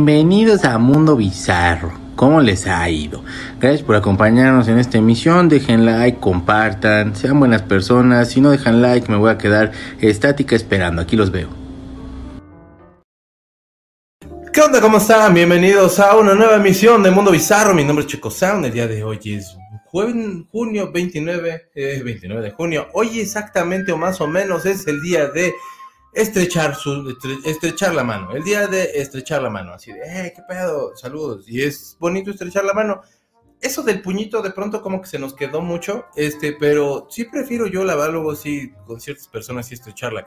Bienvenidos a Mundo Bizarro. ¿Cómo les ha ido? Gracias por acompañarnos en esta emisión. Dejen like, compartan, sean buenas personas. Si no dejan like, me voy a quedar estática esperando. Aquí los veo. ¿Qué onda? ¿Cómo están? Bienvenidos a una nueva emisión de Mundo Bizarro. Mi nombre es Chico Sound. El día de hoy es jueves, junio 29, 29 de junio. Hoy exactamente o más o menos es el día de estrechar su estrechar la mano, el día de estrechar la mano, así de, eh, qué pedo, saludos, y es bonito estrechar la mano. Eso del puñito de pronto como que se nos quedó mucho, este, pero sí prefiero yo lavarlo así con ciertas personas y estrechar la,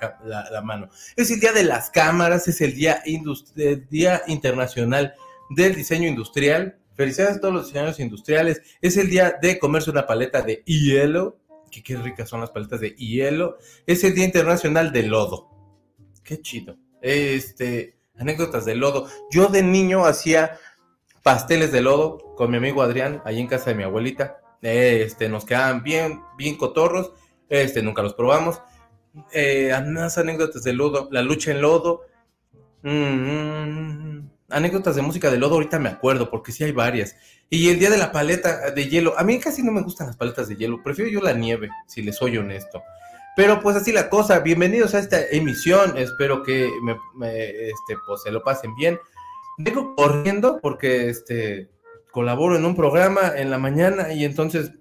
la, mano. Es el día de las cámaras, es el día, el día internacional del diseño industrial. Felicidades a todos los diseñadores industriales. Es el día de comerse una paleta de hielo, que qué ricas son las paletas de hielo. Es el día internacional del lodo Qué chido. Este, anécdotas de lodo. Yo de niño hacía pasteles de lodo con mi amigo Adrián, ahí en casa de mi abuelita. Este, nos quedaban bien, bien cotorros. Este, nunca los probamos. Eh, más anécdotas de lodo, la lucha en lodo. Mm, anécdotas de música de lodo, ahorita me acuerdo, porque sí hay varias. Y el día de la paleta de hielo, a mí casi no me gustan las paletas de hielo, prefiero yo la nieve, si les soy honesto. Pero pues así la cosa, bienvenidos a esta emisión, espero que me, este, pues, se lo pasen bien. Vengo corriendo porque este, colaboro en un programa en la mañana y entonces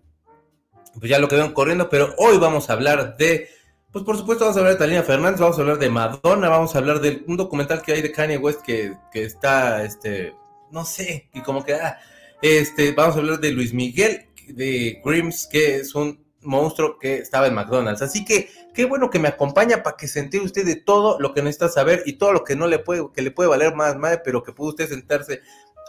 pues ya lo quedaron corriendo, pero hoy vamos a hablar de, pues por supuesto vamos a hablar de Talina Fernández, vamos a hablar de Madonna, vamos a hablar de un documental que hay de Kanye West que, que está, este, no sé, y como que, ah, este, vamos a hablar de Luis Miguel, de Grims, que es un monstruo que estaba en McDonald's. Así que qué bueno que me acompaña para que se usted de todo lo que necesita saber y todo lo que no le puede, que le puede valer más madre, pero que puede usted sentarse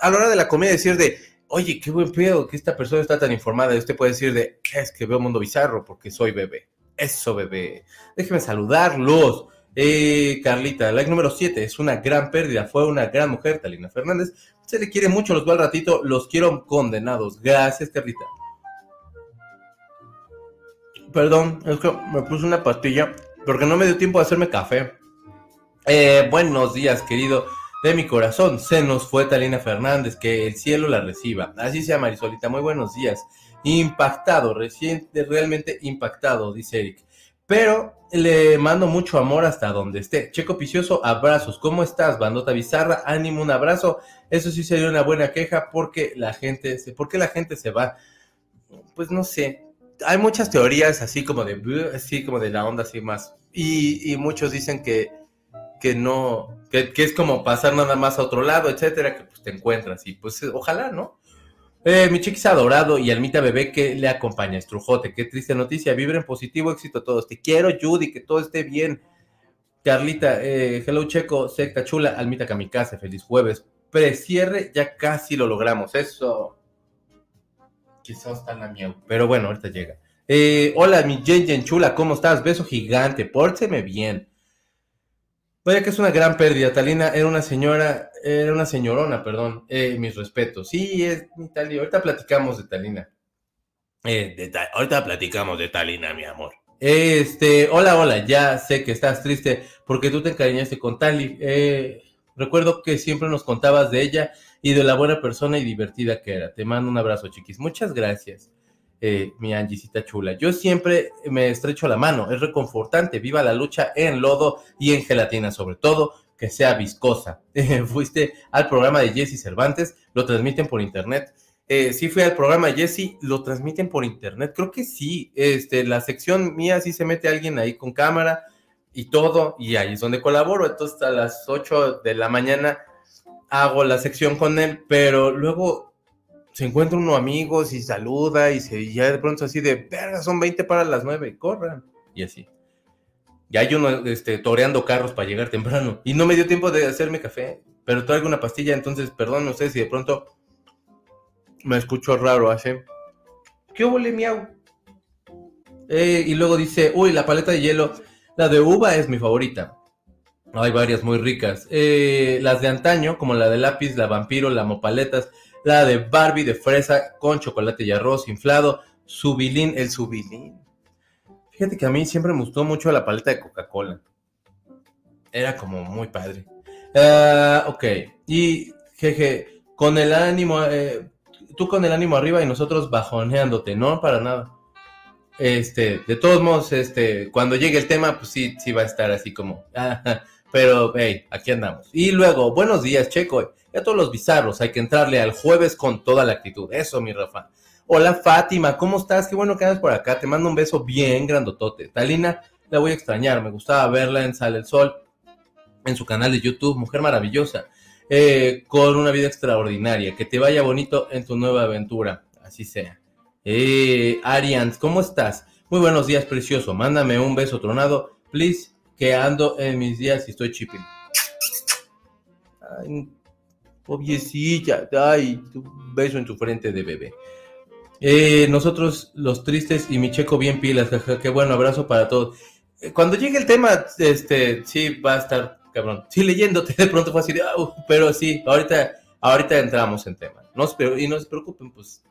a la hora de la comida y decir de, oye, qué buen pedo que esta persona está tan informada. Y usted puede decir de, es que veo mundo bizarro porque soy bebé. Eso, bebé. Déjeme saludarlos. Eh, Carlita, like número 7, es una gran pérdida, fue una gran mujer, Talina Fernández. Se le quiere mucho, los veo al ratito, los quiero condenados. Gracias, Carlita. Perdón, es que me puse una pastilla porque no me dio tiempo de hacerme café. Eh, buenos días, querido de mi corazón. Se nos fue Talina Fernández, que el cielo la reciba. Así sea, Marisolita. Muy buenos días. Impactado, reciente, realmente impactado, dice Eric. Pero le mando mucho amor hasta donde esté. Checo Picioso, abrazos. ¿Cómo estás, bandota bizarra? Ánimo, un abrazo. Eso sí sería una buena queja porque la gente se, porque la gente se va. Pues no sé, hay muchas teorías así como de, así como de la onda así más. Y, muchos dicen que, que no, que, es como pasar nada más a otro lado, etcétera, que pues te encuentras. Y pues ojalá, ¿no? Eh, mi chiquis adorado y Almita bebé que le acompaña, estrujote, qué triste noticia, en positivo, éxito a todos. Te quiero, Judy, que todo esté bien. Carlita, eh, hello Checo, secta chula, Almita Kamikaze, feliz jueves. Precierre, ya casi lo logramos, eso. Quizás está la miau. Pero bueno, ahorita llega. Eh, hola, mi Jen chula, ¿cómo estás? Beso gigante, pórteme bien. Vaya que es una gran pérdida. Talina era una señora, era una señorona, perdón. Eh, mis respetos. Sí, es mi Talina. Ahorita platicamos de Talina. Eh, ahorita platicamos de Talina, mi amor. Este, hola, hola, ya sé que estás triste porque tú te encariñaste con Tali. recuerdo que siempre nos contabas de ella y de la buena persona y divertida que era. Te mando un abrazo, chiquis. Muchas gracias, eh, mi Angisita chula. Yo siempre me estrecho la mano, es reconfortante. Viva la lucha en lodo y en gelatina, sobre todo que sea viscosa. Fuiste al programa de Jesse Cervantes, lo transmiten por internet. Eh, sí fui al programa Jesse, lo transmiten por internet. Creo que sí. Este, la sección mía sí se mete alguien ahí con cámara y todo, y ahí es donde colaboro. Entonces a las 8 de la mañana hago la sección con él, pero luego se encuentra uno amigos y saluda y se ya de pronto así de, verga, son 20 para las 9, corran. Y así. Ya hay uno este, toreando carros para llegar temprano. Y no me dio tiempo de hacerme café, pero traigo una pastilla, entonces perdón, no sé si de pronto me escucho raro, hace. ¿Qué huele miau? Eh, y luego dice, uy, la paleta de hielo, la de uva es mi favorita. Hay varias muy ricas. Eh, las de antaño, como la de lápiz, la vampiro, la mopaletas, la de Barbie de fresa con chocolate y arroz inflado, subilín, el subilín. Fíjate que a mí siempre me gustó mucho la paleta de Coca-Cola. Era como muy padre. Ah, ok. Y jeje, con el ánimo, eh, tú con el ánimo arriba y nosotros bajoneándote, no para nada. Este, de todos modos, este, cuando llegue el tema, pues sí, sí va a estar así como, pero, hey, aquí andamos. Y luego, buenos días, Checo. Ya todos los bizarros, hay que entrarle al jueves con toda la actitud. Eso, mi Rafa. Hola, Fátima, ¿cómo estás? Qué bueno que andas por acá. Te mando un beso bien grandotote. Talina, la voy a extrañar. Me gustaba verla en Sale el Sol, en su canal de YouTube. Mujer maravillosa. Eh, con una vida extraordinaria. Que te vaya bonito en tu nueva aventura. Así sea. Eh, Arians, ¿cómo estás? Muy buenos días, precioso. Mándame un beso tronado, please, que ando en mis días y estoy chipping. Ay, obviecilla, ay, un beso en tu frente de bebé. Eh, nosotros los tristes y mi checo bien pilas, qué bueno abrazo para todos. Eh, cuando llegue el tema, este, sí va a estar cabrón. Sí, leyéndote de pronto fue así pero sí, ahorita, ahorita entramos en tema. No y no se preocupen, pues.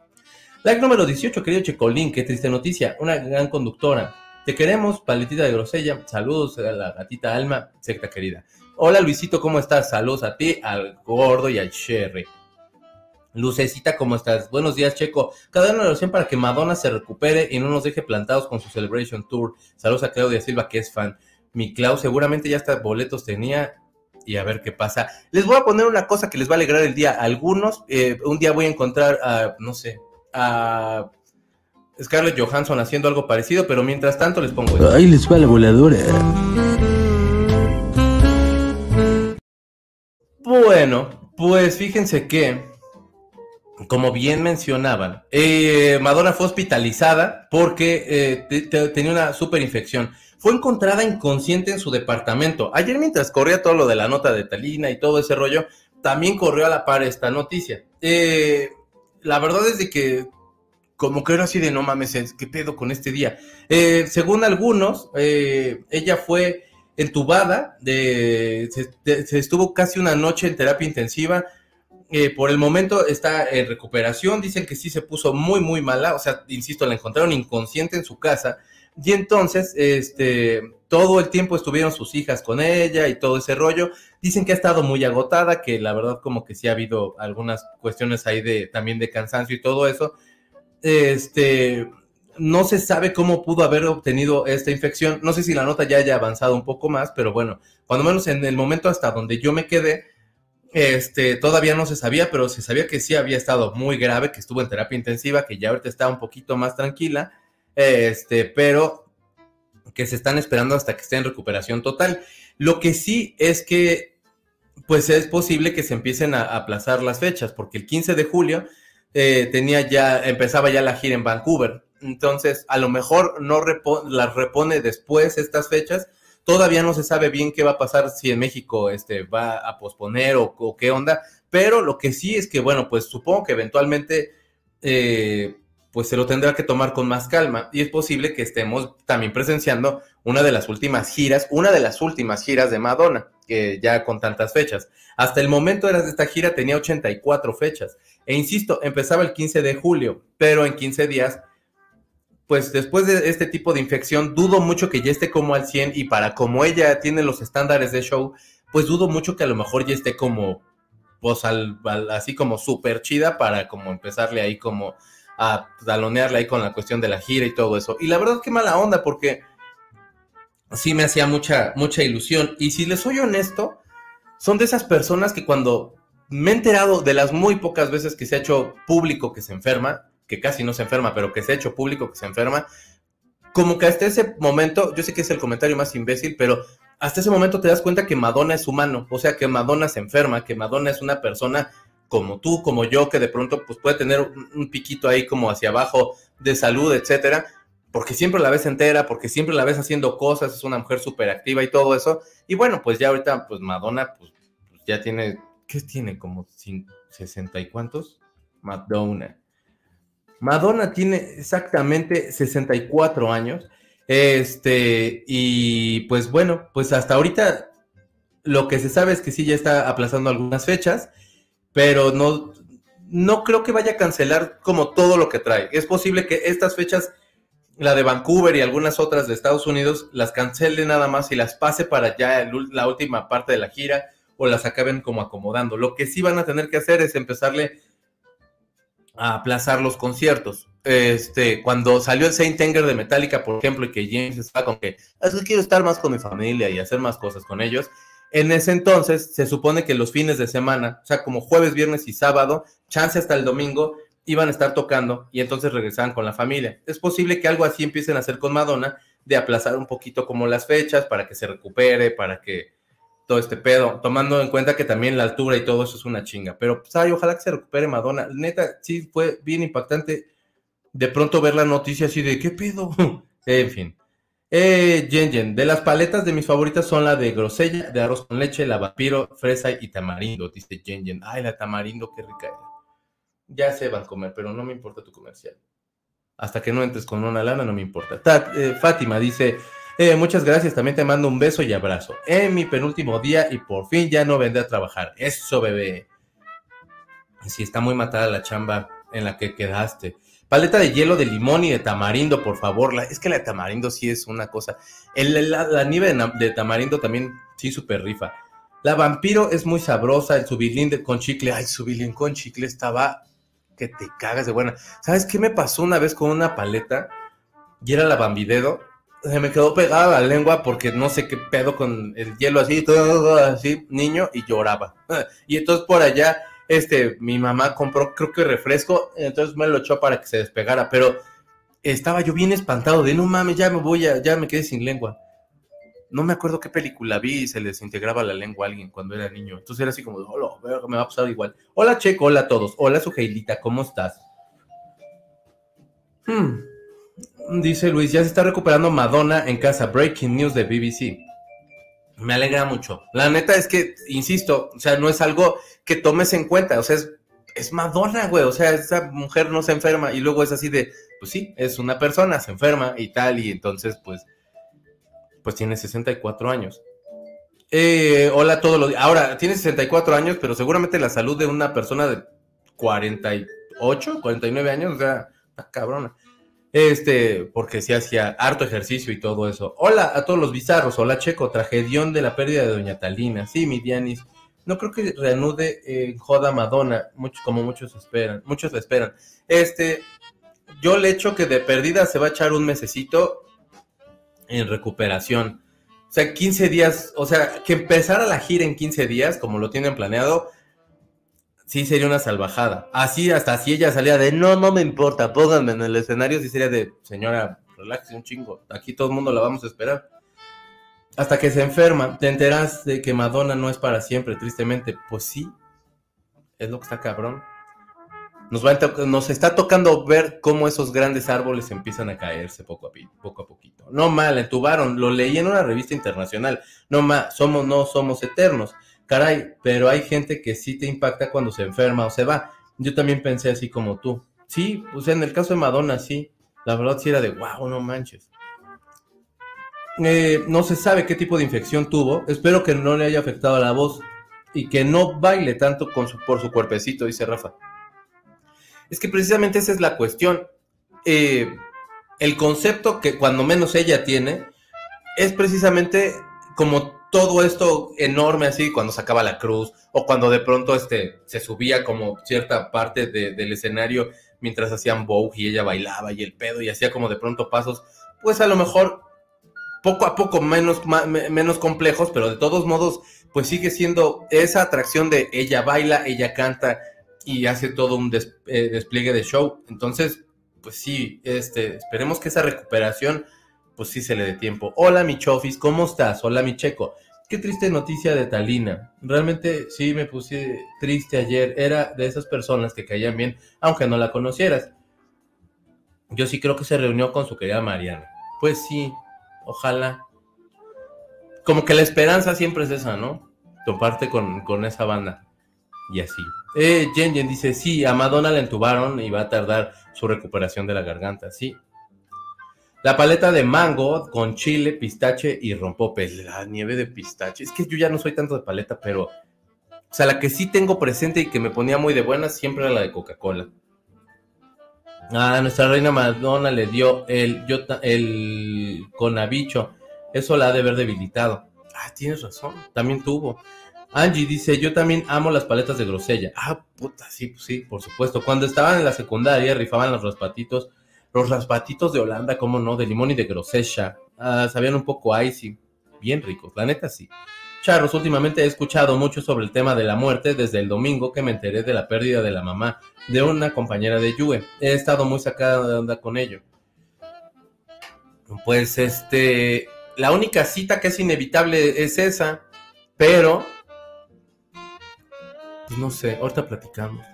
Like número 18, querido Checolín, qué triste noticia, una gran conductora. Queremos, paletita de grosella. Saludos a la gatita Alma, secta querida. Hola Luisito, ¿cómo estás? Saludos a ti, al gordo y al Sherry. Lucecita, ¿cómo estás? Buenos días, Checo. Cada una oración para que Madonna se recupere y no nos deje plantados con su Celebration Tour. Saludos a Claudia Silva, que es fan. Mi Clau seguramente ya hasta boletos tenía y a ver qué pasa. Les voy a poner una cosa que les va a alegrar el día. Algunos, eh, un día voy a encontrar a, no sé, a Scarlett Johansson haciendo algo parecido, pero mientras tanto les pongo esto. Ahí les va la voladora. Bueno, pues fíjense que, como bien mencionaban, eh, Madonna fue hospitalizada porque eh, tenía una super infección. Fue encontrada inconsciente en su departamento. Ayer mientras corría todo lo de la nota de Talina y todo ese rollo, también corrió a la par esta noticia. Eh, la verdad es de que como que era así de no mames, ¿qué pedo con este día? Eh, según algunos, eh, ella fue entubada, de, se, estuvo casi una noche en terapia intensiva. Eh, por el momento está en recuperación, dicen que sí se puso muy, muy mala, o sea, insisto, la encontraron inconsciente en su casa. Y entonces, este, todo el tiempo estuvieron sus hijas con ella y todo ese rollo. Dicen que ha estado muy agotada, que la verdad como que sí ha habido algunas cuestiones ahí de también de cansancio y todo eso este, no se sabe cómo pudo haber obtenido esta infección. No sé si la nota ya haya avanzado un poco más, pero bueno, cuando menos en el momento hasta donde yo me quedé, este, todavía no se sabía, pero se sabía que sí había estado muy grave, que estuvo en terapia intensiva, que ya ahorita está un poquito más tranquila, este, pero que se están esperando hasta que esté en recuperación total. Lo que sí es que, pues es posible que se empiecen a aplazar las fechas, porque el 15 de julio eh, tenía ya, empezaba ya la gira en Vancouver. Entonces, a lo mejor no las repone después estas fechas. Todavía no se sabe bien qué va a pasar si en México este, va a posponer o, qué onda. Pero lo que sí es que, bueno, pues supongo que eventualmente eh, pues se lo tendrá que tomar con más calma. Y es posible que estemos también presenciando una de las últimas giras, una de las últimas giras de Madonna, que ya con tantas fechas. Hasta el momento de esta gira tenía 84 fechas. E insisto, empezaba el 15 de julio, pero en 15 días, pues después de este tipo de infección, dudo mucho que ya esté como al 100 y para como ella tiene los estándares de show, pues dudo mucho que a lo mejor ya esté como, pues así como súper chida para como empezarle ahí como a talonearle ahí con la cuestión de la gira y todo eso. Y la verdad que mala onda porque sí me hacía mucha, mucha ilusión. Y si les soy honesto, son de esas personas que cuando me he enterado de las muy pocas veces que se ha hecho público que se enferma, que casi no se enferma, pero que se ha hecho público que se enferma, como que hasta ese momento, yo sé que es el comentario más imbécil, pero hasta ese momento te das cuenta que Madonna es humano, o sea, que Madonna se enferma, que Madonna es una persona como tú, como yo, que de pronto pues puede tener un, piquito ahí como hacia abajo de salud, etcétera, porque siempre la ves entera, porque siempre la ves haciendo cosas, es una mujer súper activa y todo eso. Y bueno, pues ya ahorita, pues Madonna, pues, pues ya tiene ¿qué tiene? Como 60 y cuántos? Madonna. Madonna tiene exactamente 64 años. Este, y pues bueno, pues hasta ahorita lo que se sabe es que sí ya está aplazando algunas fechas, pero no, no creo que vaya a cancelar como todo lo que trae. Es posible que estas fechas, la de Vancouver y algunas otras de Estados Unidos, las cancele nada más y las pase para ya la última parte de la gira o las acaben como acomodando. Lo que sí van a tener que hacer es empezarle a aplazar los conciertos. Este, cuando salió el Saint Anger de Metallica, por ejemplo, y que James estaba con que quiero estar más con mi familia y hacer más cosas con ellos. En ese entonces se supone que los fines de semana, o sea, como jueves, viernes y sábado, chance hasta el domingo, iban a estar tocando y entonces regresaban con la familia. Es posible que algo así empiecen a hacer con Madonna, de aplazar un poquito como las fechas para que se recupere, para que todo este pedo, tomando en cuenta que también la altura y todo eso es una chinga. Pero, pues, ay, ojalá que se recupere Madonna. Neta, sí fue bien impactante de pronto ver la noticia así de, ¿qué pedo? en fin. Eh, Jen de las paletas de mis favoritas son la de grosella, de arroz con leche, la vampiro, fresa y tamarindo, dice Jen Ay, la tamarindo, qué rica Ya se van a comer, pero no me importa tu comercial. Hasta que no entres con una lana, no me importa. Eh, Fátima dice, eh, muchas gracias, también te mando un beso y abrazo. En mi penúltimo día y por fin ya no vendré a trabajar. Eso, bebé. Si está muy matada la chamba en la que quedaste. Paleta de hielo de limón y de tamarindo, por favor. es que la de tamarindo sí es una cosa. El, la, nieve de, tamarindo también sí súper rifa. La vampiro es muy sabrosa. El subilín con chicle. Ay, subilín con chicle estaba que te cagas de buena. ¿Sabes qué me pasó una vez con una paleta? Y era la bambidedo se me quedó pegada la lengua porque no sé qué pedo con el hielo así, todo así, niño, y lloraba. Y entonces por allá, este, mi mamá compró, creo que refresco, entonces me lo echó para que se despegara, pero estaba yo bien espantado de no mames, ya me voy a, ya me quedé sin lengua. No me acuerdo qué película vi y se les integraba la lengua a alguien cuando era niño. Entonces era así como, hola, me va a pasar igual. Hola Checo, hola a todos. Hola Sujeilita, ¿cómo estás? Hmm. Dice Luis, ya se está recuperando Madonna en casa. Breaking news de BBC. Me alegra mucho. La neta es que, insisto, o sea, no es algo que tomes en cuenta. O sea, es, Madonna, güey. O sea, esa mujer no se enferma. Y luego es así de, pues sí, es una persona, se enferma y tal. Y entonces, pues, pues tiene 64 años. Eh, hola todos los Ahora, tiene 64 años, pero seguramente la salud de una persona de 48, 49 años, o sea, está cabrona. Este, porque se hacía harto ejercicio y todo eso. Hola a todos los bizarros. Hola, Checo. Tragedión de la pérdida de Doña Talina. Sí, mi Dianis. No creo que reanude en Joda Madonna, mucho, como muchos esperan. Muchos esperan. Este, yo le echo que de perdida se va a echar un mesecito en recuperación. O sea, 15 días, o sea, que empezara la gira en 15 días, como lo tienen planeado, sí sería una salvajada. Así, hasta si ella salía de, no, no me importa, pónganme en el escenario, sí sería de, señora, relájese un chingo, aquí todo el mundo la vamos a esperar. Hasta que se enferma, te enteras de que Madonna no es para siempre, tristemente. Pues sí, es lo que está cabrón. Nos, está tocando ver cómo esos grandes árboles empiezan a caerse poco a, poco a poquito. No mal, entubaron, lo leí en una revista internacional. No mal, somos, no somos eternos caray, pero hay gente que sí te impacta cuando se enferma o se va. Yo también pensé así como tú. Sí, pues en el caso de Madonna, sí. La verdad sí era de, wow, no manches. Eh, no se sabe qué tipo de infección tuvo. Espero que no le haya afectado a la voz y que no baile tanto por su cuerpecito, dice Rafa. Es que precisamente esa es la cuestión. Eh, el concepto que cuando menos ella tiene es precisamente como todo esto enorme así cuando sacaba la cruz o cuando de pronto este se subía como cierta parte del escenario mientras hacían Vogue y ella bailaba y el pedo y hacía como de pronto pasos, pues a lo mejor poco a poco menos, menos complejos, pero de todos modos pues sigue siendo esa atracción de ella baila, ella canta y hace todo un eh, despliegue de show. Entonces, pues sí, este, esperemos que esa recuperación pues sí se le dé tiempo. Hola mi Chofis, ¿cómo estás? Hola mi Checo. Qué triste noticia de Talina. Realmente sí me puse triste ayer. Era de esas personas que caían bien, aunque no la conocieras. Yo sí creo que se reunió con su querida Mariana. Pues sí, ojalá. Como que la esperanza siempre es esa, ¿no? Toparte con, con esa banda. Y así. Eh, Jen Jen dice, sí, a Madonna la entubaron y va a tardar su recuperación de la garganta. Sí, la paleta de mango con chile, pistache y rompope. La nieve de pistache. Es que yo ya no soy tanto de paleta, pero. O sea, la que sí tengo presente y que me ponía muy de buena siempre era la de Coca-Cola. Ah, nuestra reina Madonna le dio el, el conabicho. Eso la ha de haber debilitado. Ah, tienes razón. También tuvo. Angie dice, yo también amo las paletas de grosella. Ah, puta, sí, pues sí, por supuesto. Cuando estaban en la secundaria rifaban los raspatitos, los raspatitos de Holanda, cómo no, de limón y de grosella. Ah, sabían un poco icy, bien ricos, la neta sí. Charros, últimamente he escuchado mucho sobre el tema de la muerte desde el domingo que me enteré de la pérdida de la mamá de una compañera de Yue. He estado muy sacada de onda con ello. Pues este, la única cita que es inevitable es esa, pero pues no sé, ahorita platicamos.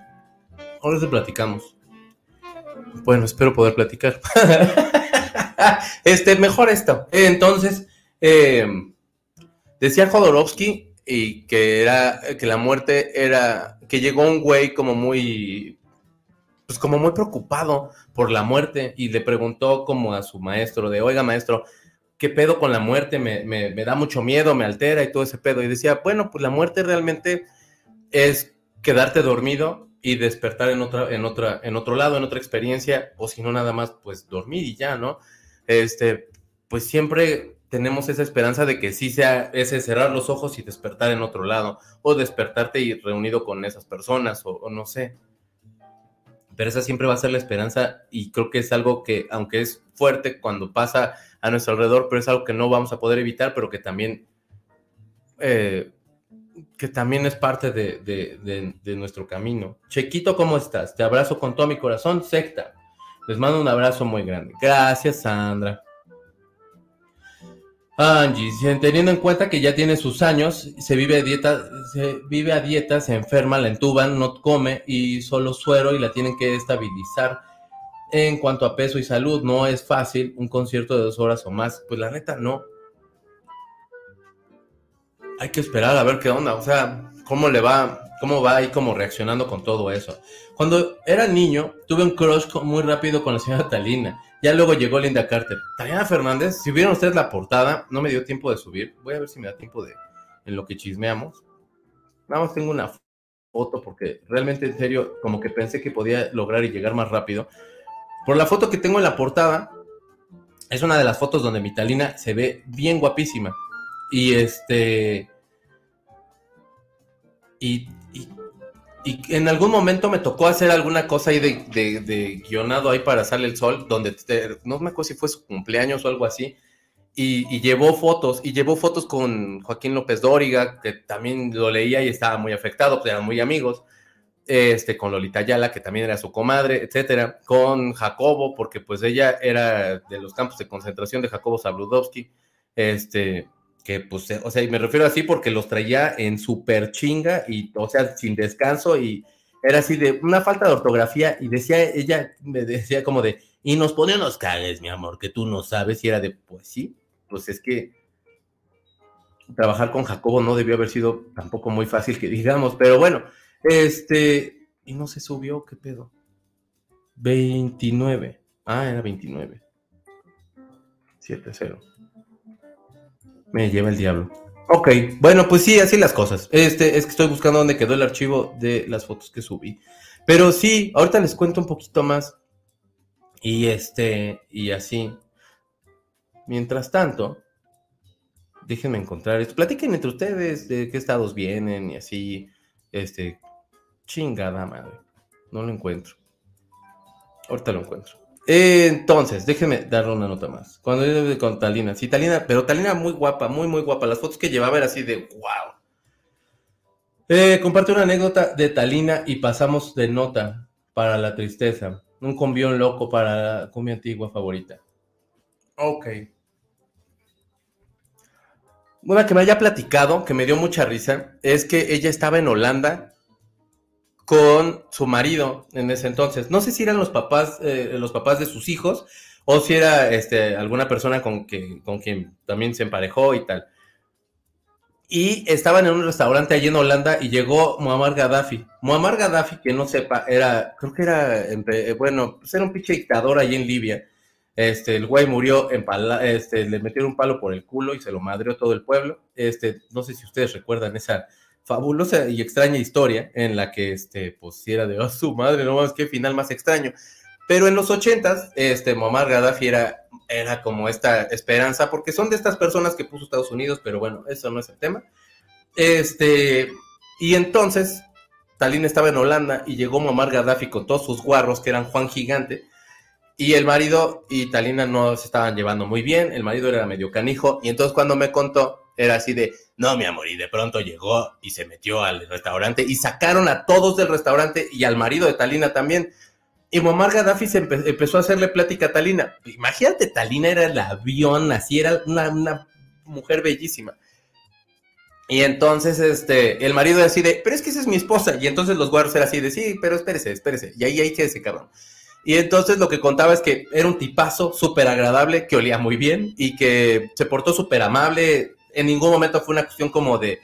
Ahorita platicamos. Bueno, espero poder platicar. este, mejor esto. Entonces, eh, decía Jodorowsky y que era que la muerte era que llegó un güey como muy pues como muy preocupado por la muerte y le preguntó como a su maestro de, oiga maestro, ¿qué pedo con la muerte? Me, me, me da mucho miedo, me altera y todo ese pedo. Y decía, bueno, pues la muerte realmente es quedarte dormido y despertar en otra, en otra, en otro lado, en otra experiencia, o si no nada más, pues dormir y ya, ¿no? Este, pues siempre tenemos esa esperanza de que sí sea ese cerrar los ojos y despertar en otro lado, o despertarte y reunido con esas personas, o, no sé. Pero esa siempre va a ser la esperanza y creo que es algo que, aunque es fuerte cuando pasa a nuestro alrededor, pero es algo que no vamos a poder evitar, pero que también eh, que también es parte de, nuestro camino. Chequito, ¿cómo estás? Te abrazo con todo mi corazón, secta. Les mando un abrazo muy grande. Gracias, Sandra. Angie, teniendo en cuenta que ya tiene sus años, se vive a dieta, se vive a dieta, se enferma, la entuban, no come y solo suero y la tienen que estabilizar. En cuanto a peso y salud, no es fácil un concierto de dos horas o más. Pues la neta, no hay que esperar a ver qué onda, o sea, cómo le va, cómo va ahí como reaccionando con todo eso. Cuando era niño, tuve un crush muy rápido con la señora Talina. Ya luego llegó Linda Carter. Talina Fernández, si vieron ustedes la portada, no me dio tiempo de subir. Voy a ver si me da tiempo de en lo que chismeamos. Nada más tengo una foto porque realmente en serio como que pensé que podía lograr y llegar más rápido. Por la foto que tengo en la portada, es una de las fotos donde mi Talina se ve bien guapísima. Y este. Y, en algún momento me tocó hacer alguna cosa ahí de, guionado ahí para Sale el Sol, donde no me acuerdo si fue su cumpleaños o algo así. Y, llevó fotos, y llevó fotos con Joaquín López Dóriga, que también lo leía y estaba muy afectado, pues eran muy amigos. Este, con Lolita Ayala, que también era su comadre, etcétera, con Jacobo, porque pues ella era de los campos de concentración de Jacobo Zabludowski, este, que pues, o sea, y me refiero así porque los traía en super chinga y, o sea, sin descanso y era así de una falta de ortografía y decía, ella me decía como de, y nos pone unos cagues, mi amor, que tú no sabes, y era de, pues sí, pues es que trabajar con Jacobo no debió haber sido tampoco muy fácil que digamos, pero bueno, este, y no se subió, ¿qué pedo? 29, ah, era 29. 7-0 me lleva el diablo. Ok, bueno, pues sí, así las cosas. Este, es que estoy buscando dónde quedó el archivo de las fotos que subí. Pero sí, ahorita les cuento un poquito más. Y este, y así. Mientras tanto, déjenme encontrar esto. Platiquen entre ustedes de qué estados vienen y así. Este, chingada madre. No lo encuentro. Ahorita lo encuentro entonces, déjeme darle una nota más. Cuando yo con Talina, sí, Talina, pero Talina muy guapa, muy, muy guapa. Las fotos que llevaba era así de wow. Eh, comparte una anécdota de Talina y pasamos de nota para la tristeza. Un combión loco para la cumbia antigua favorita. Ok. Una que me haya platicado, que me dio mucha risa, es que ella estaba en Holanda con su marido en ese entonces. No sé si eran los papás, eh, los papás de sus hijos o si era este, alguna persona con, que, con quien también se emparejó y tal. Y estaban en un restaurante allí en Holanda y llegó Muammar Gaddafi. Muammar Gaddafi, que no sepa, era, creo que era, eh, bueno, pues era un pinche dictador allí en Libia. Este, el güey murió en pala, este, le metieron un palo por el culo y se lo madreó todo el pueblo. Este, no sé si ustedes recuerdan esa, fabulosa y extraña historia en la que, este, pues, era de, oh, su madre, no más, qué final más extraño. Pero en los ochentas, este, Muammar Gaddafi era, como esta esperanza, porque son de estas personas que puso Estados Unidos, pero bueno, eso no es el tema. este, y entonces Talina estaba en Holanda y llegó Muammar Gaddafi con todos sus guarros, que eran Juan Gigante, y el marido y Talina no se estaban llevando muy bien, el marido era medio canijo, y entonces cuando me contó, era así de, no, mi amor, y de pronto llegó y se metió al restaurante y sacaron a todos del restaurante y al marido de Talina también. Y Muammar Gaddafi se empezó a hacerle plática a Talina. Imagínate, Talina era el avión, así era una, mujer bellísima. Y entonces, este, el marido decide, pero es que esa es mi esposa. Y entonces los guardias eran así de, sí, pero espérese, espérese. Y ahí, ahí ese cabrón. Y entonces lo que contaba es que era un tipazo súper agradable, que olía muy bien y que se portó súper amable. En ningún momento fue una cuestión como de,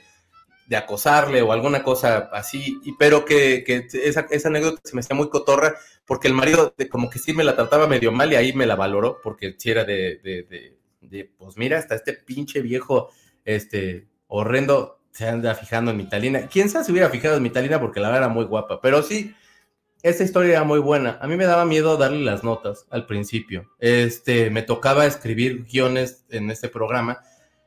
de acosarle o alguna cosa así. Pero que, que esa, esa, anécdota se me hacía muy cotorra porque el marido de, como que sí me la trataba medio mal y ahí me la valoró porque si era de, de, de, pues mira, hasta este pinche viejo, este, horrendo se anda fijando en mi Talina. Quién sabe si hubiera fijado en mi Talina porque la verdad era muy guapa, pero sí, esta historia era muy buena. A mí me daba miedo darle las notas al principio. Este, me tocaba escribir guiones en este programa,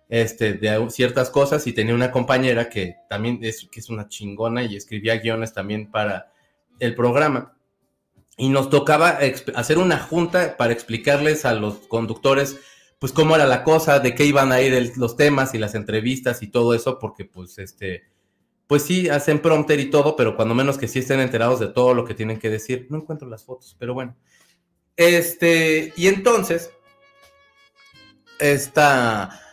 este, de ciertas cosas y tenía una compañera que también es, que es una chingona y escribía guiones también para el programa. Y nos tocaba hacer una junta para explicarles a los conductores pues cómo era la cosa, de qué iban a ir los temas y las entrevistas y todo eso, porque pues este, pues sí, hacen prompter y todo, pero cuando menos que sí estén enterados de todo lo que tienen que decir. No encuentro las fotos, pero bueno. Este, y entonces, esta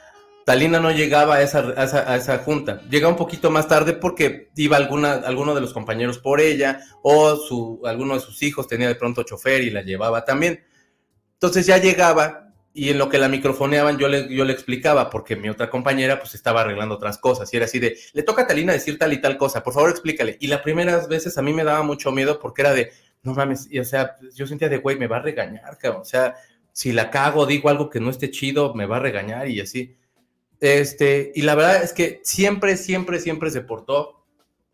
Talina no llegaba a esa, a esa, junta. Llega un poquito más tarde porque iba alguna, alguno de los compañeros por ella, o su, alguno de sus hijos tenía de pronto chofer y la llevaba también. Entonces ya llegaba y en lo que la microfoneaban yo le, yo le explicaba, porque mi otra compañera pues estaba arreglando otras cosas y era así de, le toca a Talina decir tal y tal cosa, por favor explícale. Y las primeras veces a mí me daba mucho miedo porque era de, no mames, y, o sea, yo sentía de, güey, me va a regañar, cabrón. o sea, si la cago, digo algo que no esté chido, me va a regañar y así. Este, y la verdad es que siempre, siempre, siempre se portó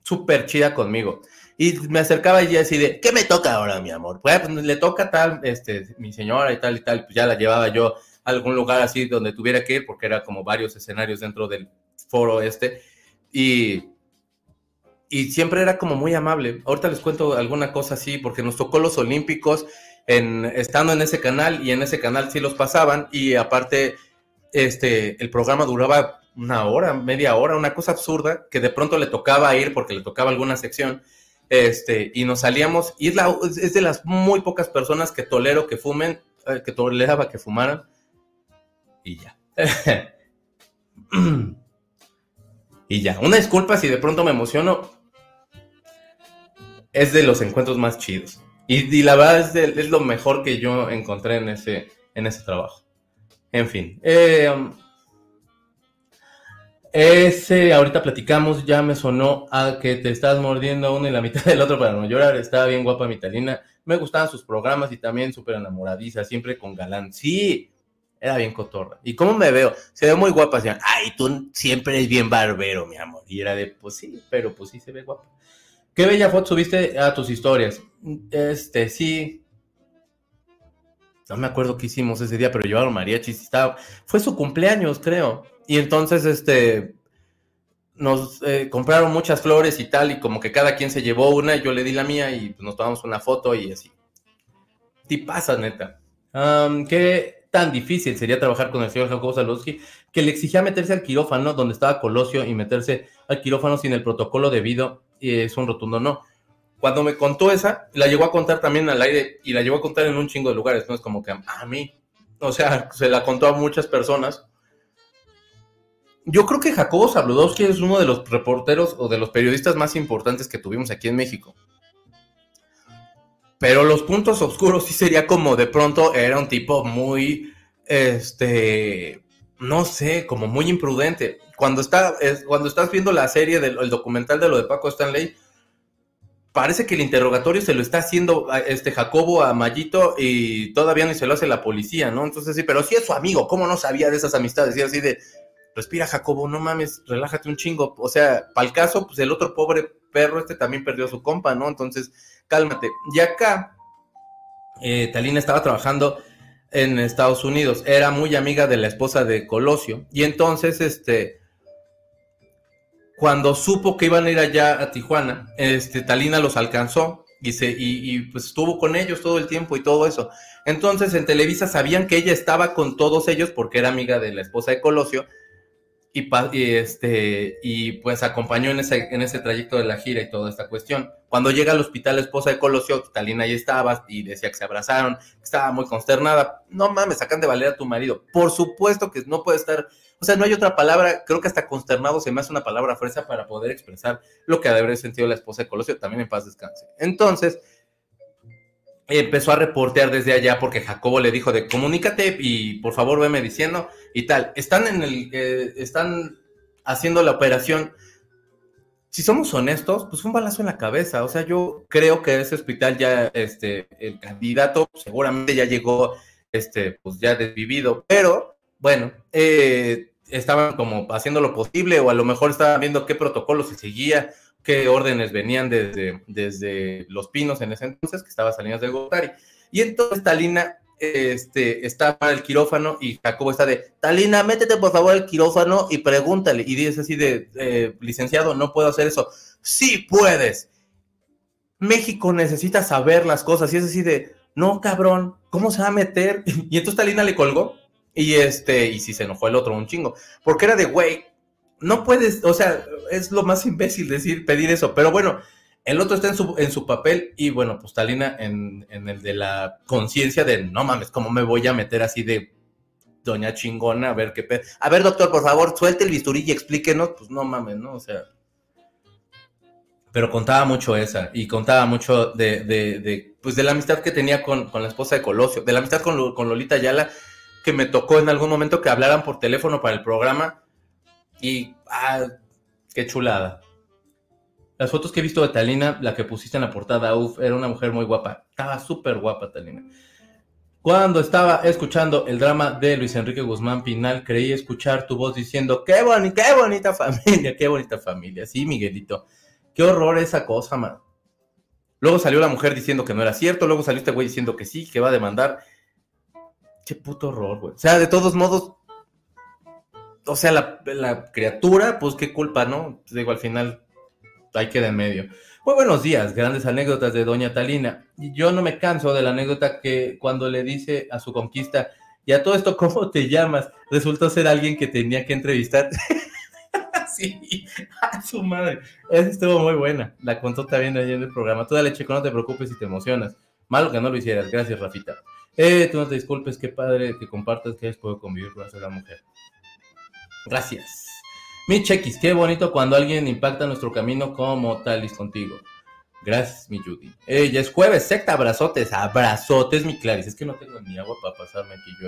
súper chida conmigo. Y me acercaba y así de, ¿qué me toca ahora, mi amor? Pues, pues, le toca tal, este, mi señora y tal y tal, pues ya la llevaba yo a algún lugar así donde tuviera que ir, porque era como varios escenarios dentro del foro este, y, y siempre era como muy amable. Ahorita les cuento alguna cosa así, porque nos tocó los Olímpicos en, estando en ese canal, y en ese canal sí los pasaban, y aparte, este, el programa duraba una hora, media hora, una cosa absurda, que de pronto le tocaba ir porque le tocaba alguna sección, este, y nos salíamos, y es, de las muy pocas personas que tolero que fumen, eh, que toleraba que fumaran, y ya. y ya, una disculpa si de pronto me emociono, es de los encuentros más chidos. Y, la verdad es, es, lo mejor que yo encontré en ese, en ese trabajo. En fin. Eh, ese, ahorita platicamos, ya me sonó a que te estás mordiendo uno y la mitad del otro para no llorar. Estaba bien guapa mi Talina. Me gustaban sus programas y también súper enamoradiza, siempre con galán. Sí, era bien cotorra. ¿Y cómo me veo? Se ve muy guapa. Decían, ay, tú siempre eres bien barbero, mi amor. Y era de, pues sí, pero pues sí se ve guapa. Qué bella foto subiste a tus historias. Este, sí. No me acuerdo qué hicimos ese día, pero llevaron mariachis. Estaba... Fue su cumpleaños, creo. Y entonces, este, nos eh, compraron muchas flores y tal, y como que cada quien se llevó una, y yo le di la mía y pues, nos tomamos una foto y así. pasa, neta. Um, ¿Qué tan difícil sería trabajar con el señor Jacobo Salowski que le exigía meterse al quirófano donde estaba Colosio y meterse al quirófano sin el protocolo debido? Y es un rotundo no. Cuando me contó esa, la llegó a contar también al aire y la llegó a contar en un chingo de lugares, no es como que a mí. O sea, se la contó a muchas personas yo creo que Jacobo Zabludowski es uno de los reporteros o de los periodistas más importantes que tuvimos aquí en México. Pero los puntos oscuros sí sería como de pronto era un tipo muy, este, no sé, como muy imprudente. Cuando, está, cuando estás viendo la serie del el documental de lo de Paco Stanley, parece que el interrogatorio se lo está haciendo este Jacobo a Mayito y todavía ni se lo hace la policía, ¿no? Entonces sí, pero sí es su amigo, ¿cómo no sabía de esas amistades? Y así de, respira Jacobo, no mames, relájate un chingo. O sea, para el caso, pues el otro pobre perro este también perdió su compa, ¿no? Entonces, cálmate. Y acá, eh, Talina estaba trabajando en Estados Unidos, era muy amiga de la esposa de Colosio, y entonces, este, cuando supo que iban a ir allá a Tijuana, este, Talina los alcanzó y, se, y, pues estuvo con ellos todo el tiempo y todo eso. Entonces en Televisa sabían que ella estaba con todos ellos porque era amiga de la esposa de Colosio y, este, y pues acompañó en ese, en ese trayecto de la gira y toda esta cuestión. Cuando llega al hospital la esposa de Colosio, Talina ahí estaba y decía que se abrazaron, estaba muy consternada. No mames, sacan de valer a tu marido. Por supuesto que no puede estar, o sea, no hay otra palabra, creo que hasta consternado se me hace una palabra fresa para poder expresar lo que ha de haber sentido la esposa de Colosio, también en paz descanse. Entonces, empezó a reportear desde allá porque Jacobo le dijo de comunícate y por favor veme diciendo y tal. Están en el, eh, están haciendo la operación. Si somos honestos, pues fue un balazo en la cabeza. O sea, yo creo que ese hospital ya, este, el candidato seguramente ya llegó, este, pues ya desvivido, pero bueno, eh, estaban como haciendo lo posible o a lo mejor estaban viendo qué protocolo se seguía qué órdenes venían desde, desde Los Pinos en ese entonces, que estaba Salinas de Gortari. Y entonces Talina este, está para el quirófano y Jacobo está de, Talina, métete por favor al quirófano y pregúntale. Y dice así de, licenciado, no puedo hacer eso. Sí puedes. México necesita saber las cosas. Y es así de, no, cabrón, ¿cómo se va a meter? Y entonces Talina le colgó. Y este, y si se enojó el otro un chingo. Porque era de, güey, no puedes, o sea, es lo más imbécil decir, pedir eso, pero bueno, el otro está en su, en su papel y bueno, pues Talina en, en el de la conciencia de, no mames, ¿cómo me voy a meter así de doña chingona? A ver qué pedo. A ver, doctor, por favor, suelte el bisturí y explíquenos, pues no mames, ¿no? O sea... Pero contaba mucho esa y contaba mucho de, de, pues de la amistad que tenía con, con, la esposa de Colosio, de la amistad con, con Lolita Ayala, que me tocó en algún momento que hablaran por teléfono para el programa y, ah, qué chulada. Las fotos que he visto de Talina, la que pusiste en la portada, uff, era una mujer muy guapa. Estaba súper guapa, Talina. Cuando estaba escuchando el drama de Luis Enrique Guzmán Pinal, creí escuchar tu voz diciendo, qué, bonita, qué bonita familia, qué bonita familia. Sí, Miguelito. Qué horror esa cosa, man. Luego salió la mujer diciendo que no era cierto, luego salió este güey diciendo que sí, que va a demandar. Qué puto horror, güey. O sea, de todos modos, o sea, la, criatura, pues qué culpa, ¿no? Digo, al final, ahí queda en medio. Muy buenos días, grandes anécdotas de Doña Talina. Yo no me canso de la anécdota que cuando le dice a su conquista, y a todo esto, ¿cómo te llamas? Resultó ser alguien que tenía que entrevistar. sí, a su madre. Esa estuvo muy buena. La contó también ayer en el programa. Tú dale, chico, no te preocupes si te emocionas. Malo que no lo hicieras. Gracias, Rafita. Eh, tú no te disculpes, qué padre que compartas que podido convivir con esa mujer. Gracias. Mi chequis, qué bonito cuando alguien impacta nuestro camino como Talis contigo. Gracias, mi Judy. Eh, ya es jueves, secta, abrazotes, abrazotes, mi Claris. Es que no tengo ni agua para pasarme aquí, yo.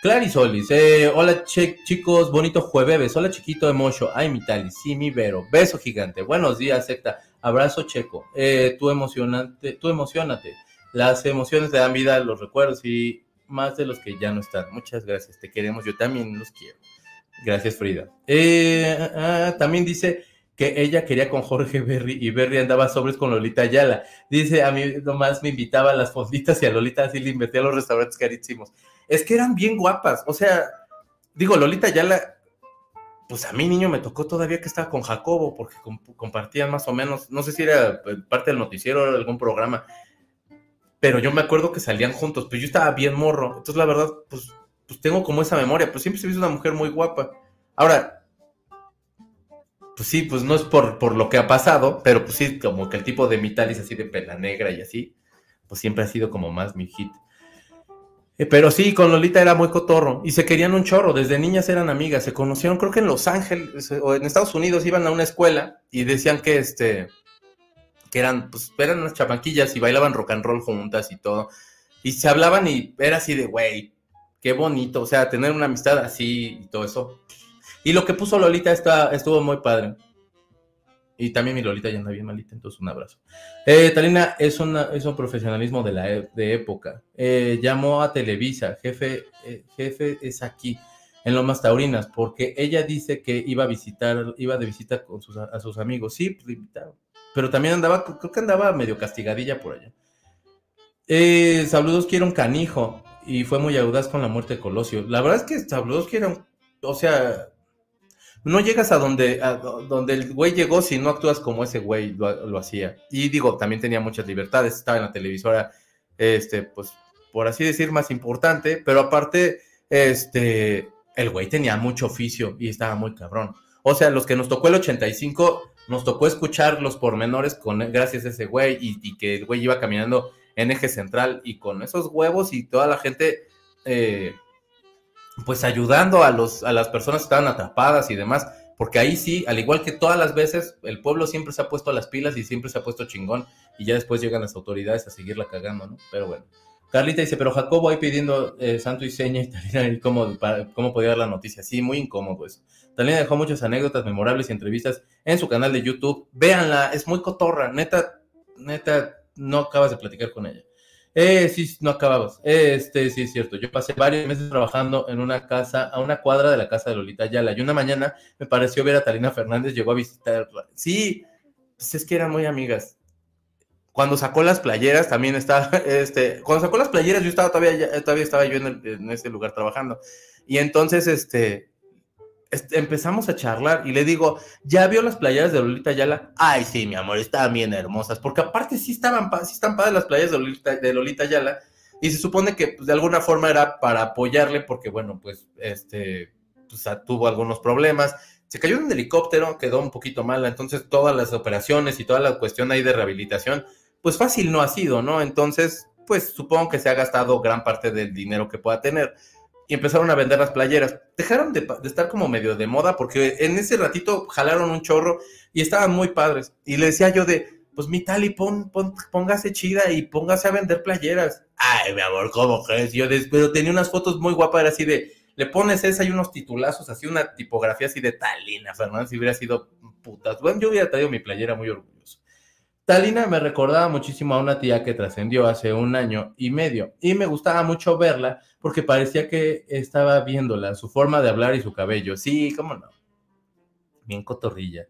Claris Olis, eh, hola chicos, bonito jueves. Hola chiquito de Mocho. Ay, mi Talis, sí, mi Vero. Beso gigante. Buenos días, secta. Abrazo checo. Eh, tú emocionante, tú emocionate. Las emociones te dan vida a los recuerdos y más de los que ya no están. Muchas gracias, te queremos, yo también los quiero. Gracias, Frida. Eh, ah, también dice que ella quería con Jorge Berry y Berry andaba sobres con Lolita Ayala. Dice, a mí nomás me invitaba a las fonditas y a Lolita así le invertía a los restaurantes carísimos. Es que eran bien guapas. O sea, digo, Lolita Ayala, pues a mí niño me tocó todavía que estaba con Jacobo porque compartían más o menos, no sé si era eh, parte del noticiero o algún programa, pero yo me acuerdo que salían juntos, pues yo estaba bien morro. Entonces, la verdad, pues pues tengo como esa memoria, pues siempre se visto una mujer muy guapa. Ahora, pues sí, pues no es por, por lo que ha pasado, pero pues sí, como que el tipo de Mitalis así de pena negra y así, pues siempre ha sido como más mi hit. Eh, pero sí, con Lolita era muy cotorro y se querían un chorro, desde niñas eran amigas, se conocieron creo que en Los Ángeles o en Estados Unidos iban a una escuela y decían que este que eran pues eran unas chapanquillas y bailaban rock and roll juntas y todo. Y se hablaban y era así de, güey, qué bonito, o sea, tener una amistad así y todo eso. Y lo que puso Lolita está, estuvo muy padre. Y también mi Lolita ya anda bien malita, entonces un abrazo. Eh, Talina es, una, es un profesionalismo de la e, de época. Eh, llamó a Televisa, jefe, eh, jefe es aquí, en Lomas Taurinas, porque ella dice que iba a visitar, iba de visita con sus, a sus amigos. Sí, pues invitaron. Pero también andaba, creo que andaba medio castigadilla por allá. saludos, quiero un canijo y fue muy audaz con la muerte de Colosio. La verdad es que Sabludowski era, o sea, no llegas a donde, donde el güey llegó si no actúas como ese güey lo, lo, hacía. Y digo, también tenía muchas libertades, estaba en la televisora, este, pues, por así decir, más importante, pero aparte, este, el güey tenía mucho oficio y estaba muy cabrón. O sea, los que nos tocó el 85, nos tocó escuchar los pormenores con, gracias a ese güey y, que el güey iba caminando en eje central y con esos huevos y toda la gente... Eh, pues ayudando a, los, a las personas que estaban atrapadas y demás, porque ahí sí, al igual que todas las veces, el pueblo siempre se ha puesto a las pilas y siempre se ha puesto chingón y ya después llegan las autoridades a seguirla cagando, ¿no? Pero bueno. Carlita dice, pero Jacobo ahí pidiendo eh, santo y seña y ¿cómo, ¿cómo podía dar la noticia? Sí, muy incómodo eso. Talina dejó muchas anécdotas memorables y entrevistas en su canal de YouTube. Véanla, es muy cotorra, neta, neta, no acabas de platicar con ella. Eh, sí, no acababas. Este, sí, es cierto. Yo pasé varios meses trabajando en una casa, a una cuadra de la casa de Lolita Ayala. Y una mañana me pareció ver a Talina Fernández, llegó a visitarla. Sí, pues es que eran muy amigas. Cuando sacó las playeras, también estaba, este, cuando sacó las playeras, yo estaba todavía, todavía estaba yo en, en ese lugar trabajando. Y entonces, este, empezamos a charlar y le digo, ¿ya vio las playeras de Lolita Ayala? Ay, sí, mi amor, estaban bien hermosas, porque aparte sí estaban, sí están padres las playas de Lolita, de Lolita Ayala, y se supone que pues, de alguna forma era para apoyarle, porque bueno, pues, este, pues, tuvo algunos problemas, se cayó en un helicóptero, quedó un poquito mala, entonces todas las operaciones y toda la cuestión ahí de rehabilitación, pues fácil no ha sido, ¿no? Entonces, pues supongo que se ha gastado gran parte del dinero que pueda tener y empezaron a vender las playeras. Dejaron de, estar como medio de moda porque en ese ratito jalaron un chorro y estaban muy padres. Y le decía yo de, pues mi tali, pon, póngase chida y póngase a vender playeras. Ay, mi amor, ¿cómo crees? Yo pero tenía unas fotos muy guapas, era así de, le pones esa y unos titulazos, así una tipografía así de Talina Fernández, si hubiera sido putas. Bueno, yo hubiera traído mi playera muy orgulloso. Talina me recordaba muchísimo a una tía que trascendió hace un año y medio y me gustaba mucho verla porque parecía que estaba viéndola, su forma de hablar y su cabello. Sí, cómo no. Bien cotorrilla.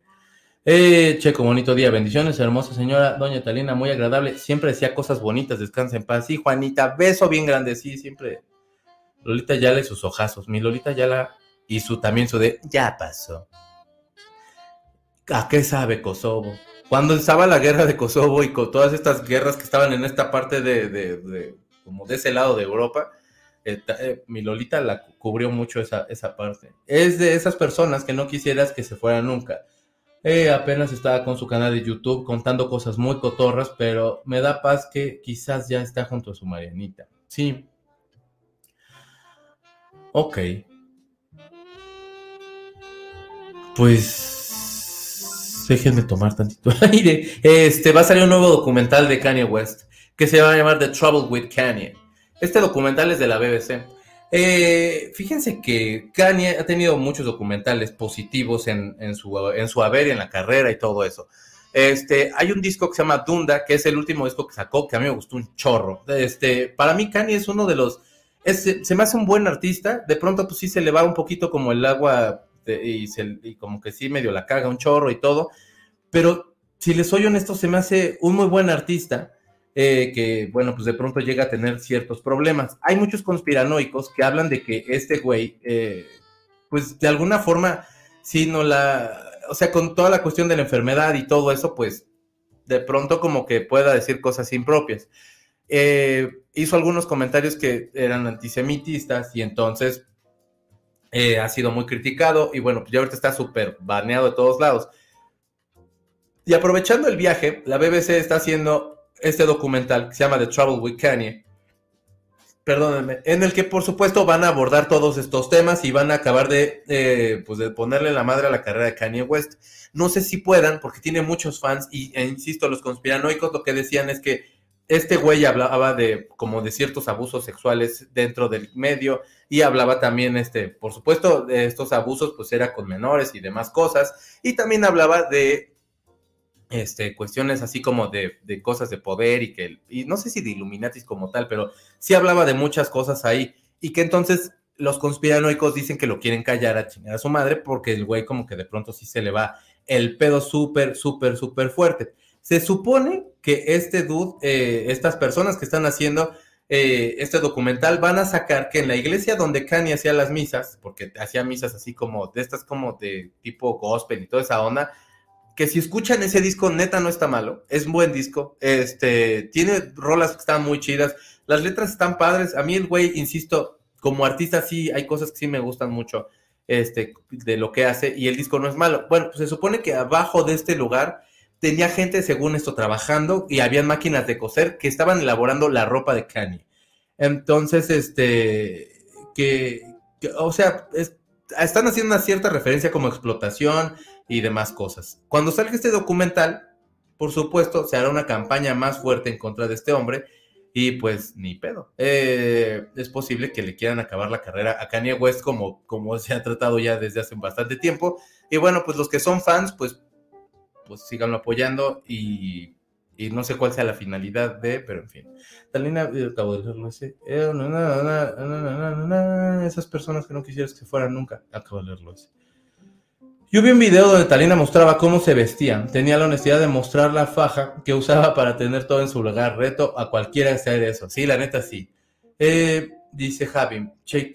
Eh, Checo, bonito día. Bendiciones, hermosa señora. Doña Talina, muy agradable. Siempre decía cosas bonitas. Descansa en paz. Sí, Juanita, beso bien grande. Sí, siempre. Lolita Yala y sus ojazos. Mi Lolita Yala y su también su de ya pasó. ¿A qué sabe Kosovo? Cuando estaba la guerra de Kosovo y con todas estas guerras que estaban en esta parte de, de, como de ese lado de Europa, eh, eh, mi Lolita la cubrió mucho esa, esa parte. Es de esas personas que no quisieras que se fuera nunca. Eh, apenas estaba con su canal de YouTube contando cosas muy cotorras, pero me da paz que quizás ya está junto a su Marianita. Sí. Ok. Pues déjenme tomar tantito aire. Este, va a salir un nuevo documental de Kanye West que se va a llamar The Trouble with Kanye. Este documental es de la BBC. Eh, fíjense que Kanye ha tenido muchos documentales positivos en, su, en su haber y en la carrera y todo eso. Este, hay un disco que se llama Dunda, que es el último disco que sacó, que a mí me gustó un chorro. Este, para mí Kanye es uno de los, se me hace un buen artista, de pronto pues sí se le va un poquito como el agua este, y, como que sí medio la caga un chorro y todo, pero si les soy honesto, se me hace un muy buen artista. Eh, que, bueno, pues de pronto llega a tener ciertos problemas. Hay muchos conspiranoicos que hablan de que este güey, eh, pues de alguna forma, si no la, o sea, con toda la cuestión de la enfermedad y todo eso, pues de pronto como que pueda decir cosas impropias. Eh, hizo algunos comentarios que eran antisemitistas y entonces eh, ha sido muy criticado y bueno, pues ya ahorita está súper baneado de todos lados. Y aprovechando el viaje, la BBC está haciendo este documental que se llama The Trouble with Kanye. Perdónenme, en el que por supuesto van a abordar todos estos temas y van a acabar de, eh, pues de ponerle la madre a la carrera de Kanye West. No sé si puedan, porque tiene muchos fans y, e insisto, los conspiranoicos lo que decían es que este güey hablaba de como de ciertos abusos sexuales dentro del medio y hablaba también, este, por supuesto, de estos abusos, pues era con menores y demás cosas, y también hablaba de este, cuestiones así como de, cosas de poder y que, y no sé si de Illuminatis como tal, pero sí hablaba de muchas cosas ahí, y que entonces los conspiranoicos dicen que lo quieren callar a chingar a su madre porque el güey como que de pronto sí se le va el pedo súper, súper, súper fuerte. Se supone que este dude, eh, estas personas que están haciendo eh, este documental, van a sacar que en la iglesia donde Kanye hacía las misas, porque hacía misas así como de estas como de tipo gospel y toda esa onda, que si escuchan ese disco, neta no está malo, es un buen disco, este, tiene rolas que están muy chidas, las letras están padres, a mí el güey, insisto, como artista sí hay cosas que sí me gustan mucho, este, de lo que hace, y el disco no es malo. Bueno, pues se supone que abajo de este lugar tenía gente, según esto, trabajando y habían máquinas de coser que estaban elaborando la ropa de Kanye. Entonces, este, que, o sea, están haciendo una cierta referencia como explotación y demás cosas. Cuando salga este documental, por supuesto, se hará una campaña más fuerte en contra de este hombre y pues ni pedo. Eh, es posible que le quieran acabar la carrera a Kanye West como, como se ha tratado ya desde hace bastante tiempo. Y bueno, pues los que son fans, pues pues síganlo apoyando y, no sé cuál sea la finalidad de, pero en fin. Talina, acabo de leerlo ese. Esas personas que no quisieras que fueran nunca. Acabo de leerlo ese. Yo vi un video donde Talina mostraba cómo se vestía. Tenía la honestidad de mostrar la faja que usaba para tener todo en su lugar. Reto a cualquiera hacer eso. Sí, la neta sí. Eh, dice Javi,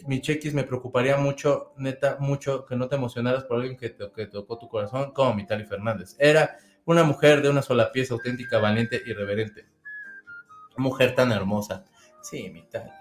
mi chequis me preocuparía mucho, neta, mucho que no te emocionaras por alguien que, que tocó tu corazón como Mitali Fernández. Era una mujer de una sola pieza, auténtica, valiente, irreverente. Mujer tan hermosa. Sí, Mitali.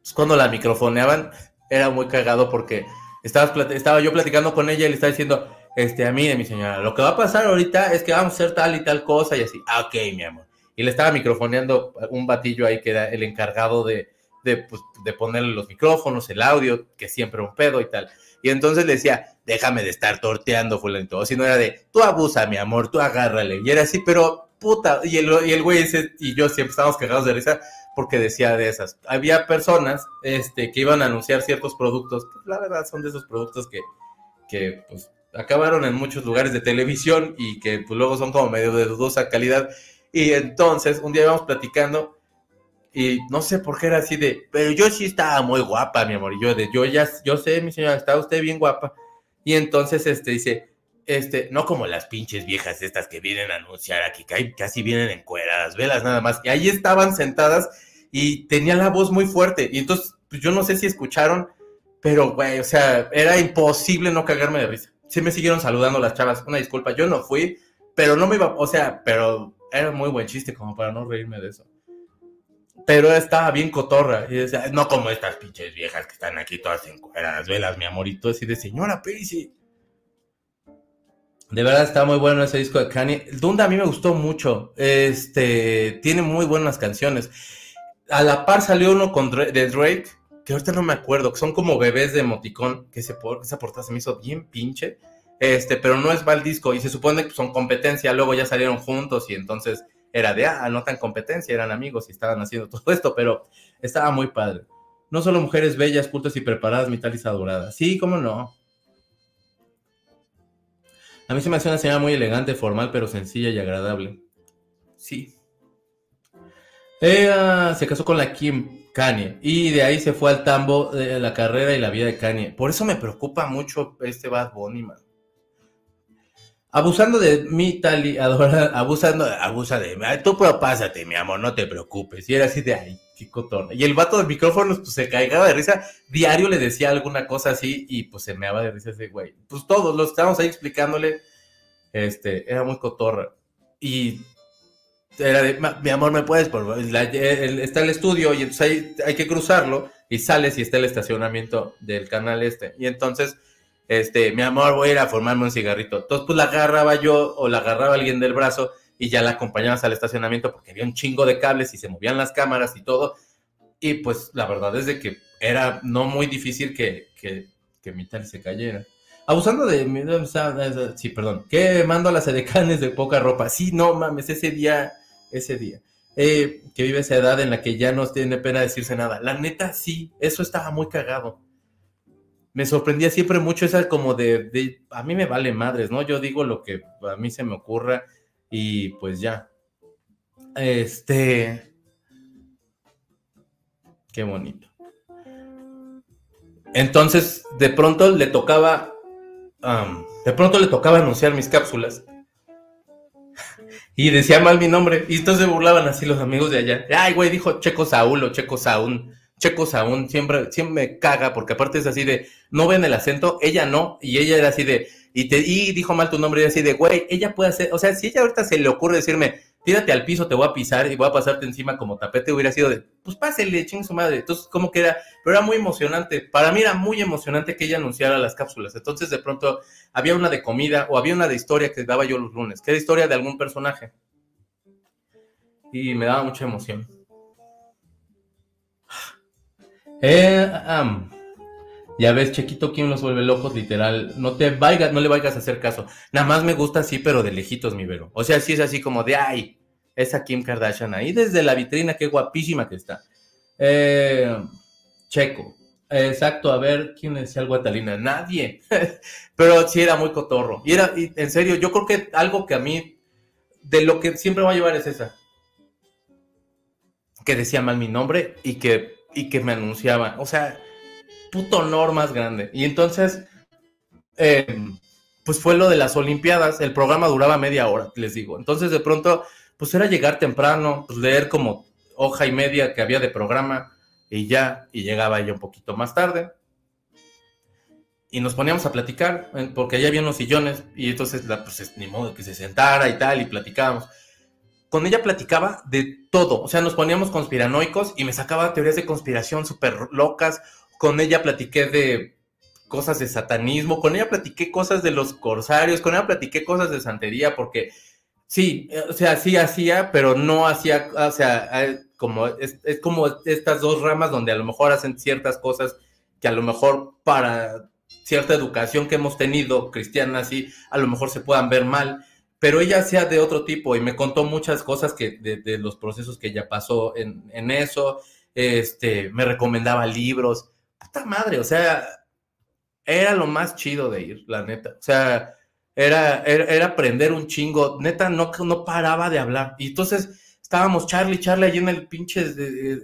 Pues cuando la microfoneaban, era muy cagado porque estaba, estaba yo platicando con ella y le estaba diciendo, este, a mí, mi señora, lo que va a pasar ahorita es que vamos a hacer tal y tal cosa y así. Ah, ok, mi amor y le estaba microfoneando un batillo ahí que era el encargado de, de, pues, ponerle los micrófonos, el audio, que siempre un pedo y tal. Y entonces le decía, déjame de estar torteando, fulano. O si no era de, tú abusa, mi amor, tú agárrale. Y era así, pero puta. Y el, y el güey y yo siempre estábamos cagados de risa porque decía de esas. Había personas este, que iban a anunciar ciertos productos, que la verdad son de esos productos que, que pues, acabaron en muchos lugares de televisión y que pues, luego son como medio de dudosa calidad y entonces un día íbamos platicando y no sé por qué era así de, pero yo sí estaba muy guapa, mi amor. Y yo de, yo ya, yo sé, mi señora, está usted bien guapa. Y entonces este dice, este, no como las pinches viejas estas que vienen a anunciar aquí, que casi vienen encueradas, velas nada más. Y ahí estaban sentadas y tenía la voz muy fuerte. Y entonces, pues yo no sé si escucharon, pero güey, o sea, era imposible no cagarme de risa. Sí me siguieron saludando las chavas, una disculpa, yo no fui, pero no me iba, o sea, pero era muy buen chiste como para no reírme de eso. Pero estaba bien cotorra. Y decía, no como estas pinches viejas que están aquí todas las velas, mi amorito. Así de señora Percy. De verdad está muy bueno ese disco de Kanye. Dunda a mí me gustó mucho. Este tiene muy buenas canciones. A la par salió uno con de Drake, que ahorita no me acuerdo, que son como bebés de emoticón, que esa portada se me hizo bien pinche. Este, pero no es mal disco y se supone que son competencia, luego ya salieron juntos y entonces era de, ah, no tan competencia, eran amigos y estaban haciendo todo esto, pero estaba muy padre. No solo mujeres bellas, cultas y preparadas, mitad adoradas. Sí, cómo no. A mí se me hace una señora muy elegante, formal, pero sencilla y agradable. Sí. Ella se casó con la Kim Kanye y de ahí se fue al tambo de la carrera y la vida de Kanye. Por eso me preocupa mucho este Bad Bunny, man. Abusando de mí, Tali, adora, abusando, abusa de mí. Tú pero pásate, mi amor, no te preocupes. Y era así de, ay, qué cotón. Y el vato del micrófono, pues se caigaba de risa. Diario le decía alguna cosa así y pues se meaba de risa ese güey. Pues todos los estábamos ahí explicándole. Este, era muy cotorra. Y era de, mi amor, ¿me puedes? Por está el estudio y entonces hay, hay que cruzarlo y sales y está el estacionamiento del canal este. Y entonces este, mi amor, voy a ir a formarme un cigarrito. Entonces, pues la agarraba yo o la agarraba alguien del brazo y ya la acompañabas al estacionamiento porque había un chingo de cables y se movían las cámaras y todo. Y pues la verdad es de que era no muy difícil que, que, que mi tal se cayera. Abusando de... Sí, perdón. Que mando a las edecanes de poca ropa. Sí, no mames, ese día, ese día. Eh, que vive esa edad en la que ya no tiene pena decirse nada. La neta, sí, eso estaba muy cagado me sorprendía siempre mucho esa como de, a mí me vale madres, ¿no? Yo digo lo que a mí se me ocurra y pues ya. Este... Qué bonito. Entonces, de pronto le tocaba, de pronto le tocaba anunciar mis cápsulas. Y decía mal mi nombre. Y entonces se burlaban así los amigos de allá. Ay, güey, dijo Checo Saúl o Checo Saúl. Checo Saúl siempre, siempre me caga porque aparte es así de, no ven el acento, ella no, y ella era así de, y te y dijo mal tu nombre y así de, güey, ella puede hacer, o sea, si ella ahorita se le ocurre decirme, tírate al piso, te voy a pisar y voy a pasarte encima como tapete, hubiera sido de, pues pásele, ching su madre. Entonces, como que era, pero era muy emocionante. Para mí era muy emocionante que ella anunciara las cápsulas. Entonces, de pronto, había una de comida o había una de historia que daba yo los lunes, que era historia de algún personaje. Y me daba mucha emoción. Eh, ya ves, Chequito, ¿quién los vuelve locos? Literal, no te vayas, no le vayas a hacer caso. Nada más me gusta así, pero de lejitos, mi vero. O sea, sí es así como de, ay, esa Kim Kardashian ahí desde la vitrina, qué guapísima que está. Eh, Checo, exacto, a ver, ¿quién decía algo a? Nadie. pero sí era muy cotorro. Y era, en serio, yo creo que algo que a mí, de lo que siempre va a llevar es esa. Que decía mal mi nombre y que, y que me anunciaba. O sea, puto honor más grande. Y entonces, em, pues fue lo de las Olimpiadas. El programa duraba media hora, les digo. Entonces, de pronto, pues era llegar temprano, pues leer como hoja y media que había de programa y ya, y llegaba ella un poquito más tarde. Y nos poníamos a platicar, eh, porque allá había unos sillones, y entonces, la, pues ni modo que se sentara y tal, y platicábamos. Con ella platicaba de todo, o sea, nos poníamos conspiranoicos y me sacaba teorías de conspiración súper locas, con ella platiqué de cosas de satanismo, con ella platiqué cosas de los corsarios, con ella platiqué cosas de santería, porque sí, o sea, sí hacía, pero no hacía, o sea, como, es, como estas dos ramas donde a lo mejor hacen ciertas cosas que a lo mejor para cierta educación que hemos tenido cristiana, sí, a lo mejor se puedan ver mal, pero ella hacía de otro tipo y me contó muchas cosas que de, los procesos que ella pasó en, en eso, este, me recomendaba libros, puta madre, o sea, era lo más chido de ir, la neta. O sea, era, era, aprender un chingo. Neta, no, no paraba de hablar. Y entonces estábamos Charlie, Charlie allí en el pinche,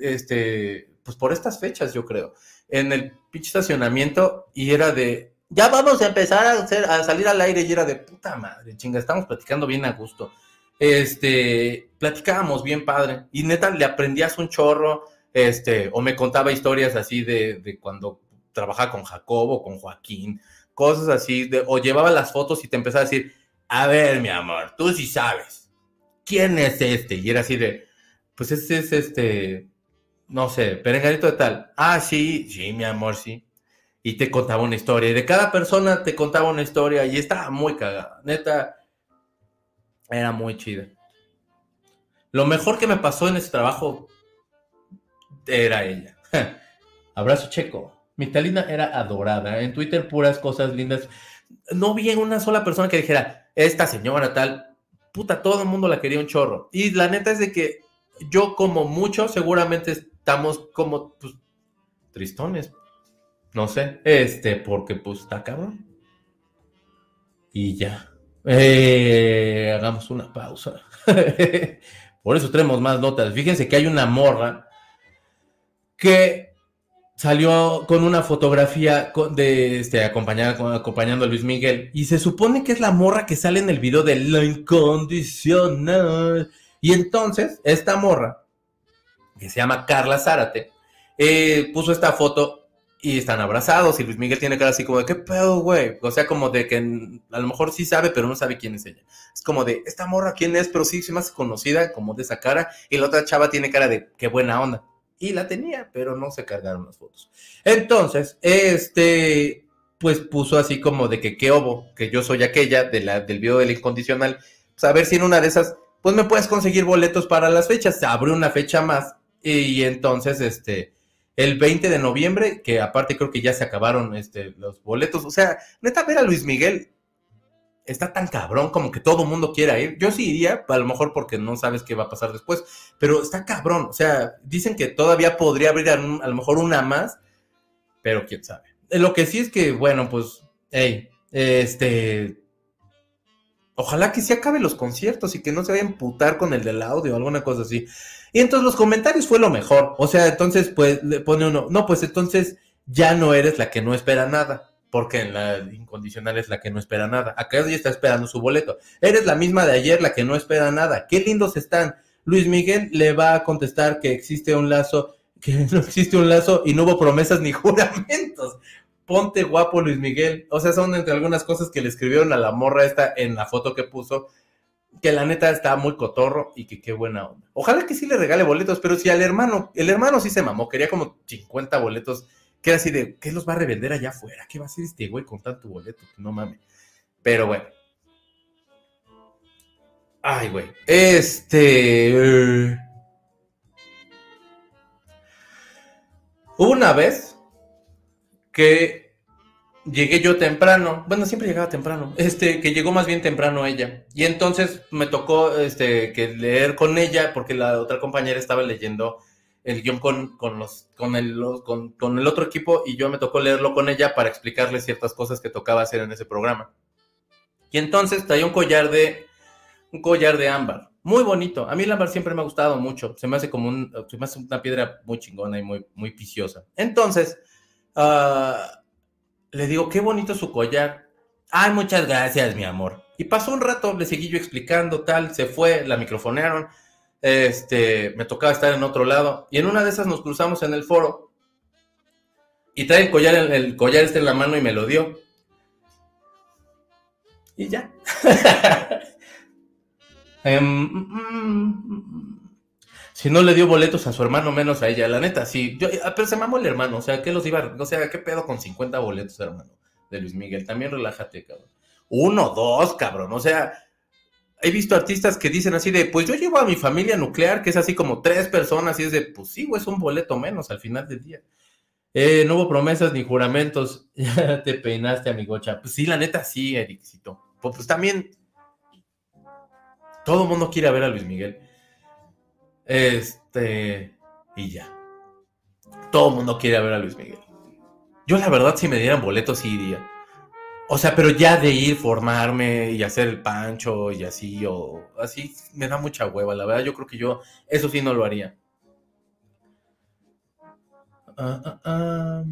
este, pues por estas fechas, yo creo, en el pinche estacionamiento y era de, ya vamos a empezar a, salir al aire y era de puta madre, chinga, estamos platicando bien a gusto. Este, platicábamos bien padre y neta le aprendías un chorro este, o me contaba historias así de, cuando trabajaba con Jacobo, con Joaquín, cosas así, de, o llevaba las fotos y te empezaba a decir, a ver, mi amor, tú sí sabes, ¿quién es este? Y era así de, pues este es este, no sé, perenganito de tal. Ah, sí, sí, mi amor, sí. Y te contaba una historia, y de cada persona te contaba una historia, y estaba muy cagada, neta, era muy chida. Lo mejor que me pasó en ese trabajo era ella. Abrazo checo. Mi Talina era adorada. En Twitter puras cosas lindas. No vi una sola persona que dijera, esta señora tal. Puta, todo el mundo la quería un chorro. Y la neta es de que yo como mucho seguramente estamos como pues, tristones. No sé, este, porque pues está cabrón. Y ya. Eh, hagamos una pausa. Por eso tenemos más notas. Fíjense que hay una morra que salió con una fotografía de este acompañando a Luis Miguel y se supone que es la morra que sale en el video de La Incondicional. Y entonces esta morra que se llama Carla Zárate eh, puso esta foto y están abrazados y Luis Miguel tiene cara así como de qué pedo, güey. O sea, como de que a lo mejor sí sabe, pero no sabe quién es ella. Es como de esta morra quién es, pero sí se más conocida como de esa cara y la otra chava tiene cara de qué buena onda y la tenía, pero no se cargaron las fotos. Entonces, este, pues puso así como de que qué obo, que yo soy aquella de la, del video del incondicional, pues a ver si en una de esas, pues me puedes conseguir boletos para las fechas. Se abrió una fecha más y, entonces, este, el 20 de noviembre, que aparte creo que ya se acabaron este, los boletos, o sea, neta ver a Luis Miguel está tan cabrón como que todo mundo quiera ir. Yo sí iría, a lo mejor porque no sabes qué va a pasar después, pero está cabrón. O sea, dicen que todavía podría abrir a, lo mejor una más, pero quién sabe. Eh, lo que sí es que, bueno, pues, hey, este. Ojalá que se acabe los conciertos y que no se vaya a emputar con el del audio o alguna cosa así. Y entonces los comentarios fue lo mejor. O sea, entonces, pues, le pone uno, no, pues entonces ya no eres la que no espera nada porque en la incondicional es la que no espera nada. Acá ya está esperando su boleto. Eres la misma de ayer, la que no espera nada. Qué lindos están. Luis Miguel le va a contestar que existe un lazo, que no existe un lazo y no hubo promesas ni juramentos. Ponte guapo, Luis Miguel. O sea, son entre algunas cosas que le escribieron a la morra esta en la foto que puso que la neta está muy cotorro y que qué buena onda. Ojalá que sí le regale boletos, pero si al hermano, el hermano sí se mamó, quería como 50 boletos, que era así de, ¿qué los va a revender allá afuera? ¿Qué va a hacer este güey con tanto boleto? No mames. Pero bueno. Ay, güey. Este... Hubo una vez que llegué yo temprano, bueno, siempre llegaba temprano, este, que llegó más bien temprano ella. Y entonces me tocó, este, que leer con ella, porque la otra compañera estaba leyendo el guion con, con, los, con, el, con, con el otro equipo y yo me tocó leerlo con ella para explicarle ciertas cosas que tocaba hacer en ese programa. Y entonces traía un collar de, un collar de ámbar, muy bonito. A mí el ámbar siempre me ha gustado mucho, se me hace como un, se me hace una piedra muy chingona y muy, muy. Entonces, ah, le digo, qué bonito su collar. Ay, muchas gracias, mi amor. Y pasó un rato, le seguí yo explicando, tal, se fue, la microfonearon. Este, me tocaba estar en otro lado. Y en una de esas nos cruzamos en el foro. Y trae el collar, el collar este en la mano y me lo dio. Y ya. Em, mm, mm, mm, si no le dio boletos a su hermano, menos a ella. La neta, sí. Yo, ah, pero se mamó el hermano. O sea, ¿qué los iba? O sea, ¿qué pedo con 50 boletos, hermano? De Luis Miguel. También relájate, cabrón. Uno, dos, cabrón. O sea, he visto artistas que dicen así de, pues yo llevo a mi familia nuclear, que es así como tres personas, y es de, pues sí, güey, es un boleto menos al final del día. Eh, no hubo promesas ni juramentos. Ya te peinaste, amigocha. Pues sí, la neta, sí, Ericito. Pues, pues también, todo el mundo quiere ver a Luis Miguel. Este, y ya. Todo mundo quiere ver a Luis Miguel. Yo la verdad si me dieran boletos sí iría. O sea, pero ya de ir, formarme y hacer el pancho y así, o así, me da mucha hueva. La verdad, yo creo que yo eso sí no lo haría. Ah, ah, ah.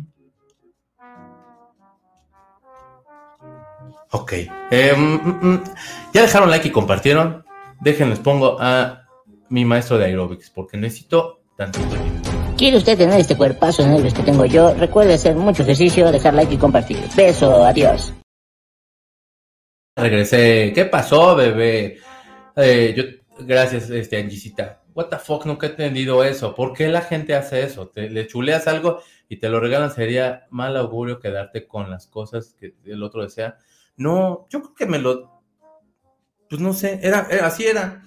Ok. Mm, mm, mm. ya dejaron like y compartieron. Déjenles pongo a mi maestro de aerobics, porque necesito tantito ¿Quiere usted tener este cuerpazo negro que tengo yo? Recuerde hacer mucho ejercicio, dejar like y compartir. Beso, adiós. Regresé. ¿Qué pasó, bebé? Eh, yo, gracias, este, Angisita. What the fuck, nunca he entendido eso. ¿Por qué la gente hace eso? Te, le chuleas algo y te lo regalan. Sería mal augurio quedarte con las cosas que el otro desea. No, yo creo que me lo. Pues no sé, era así era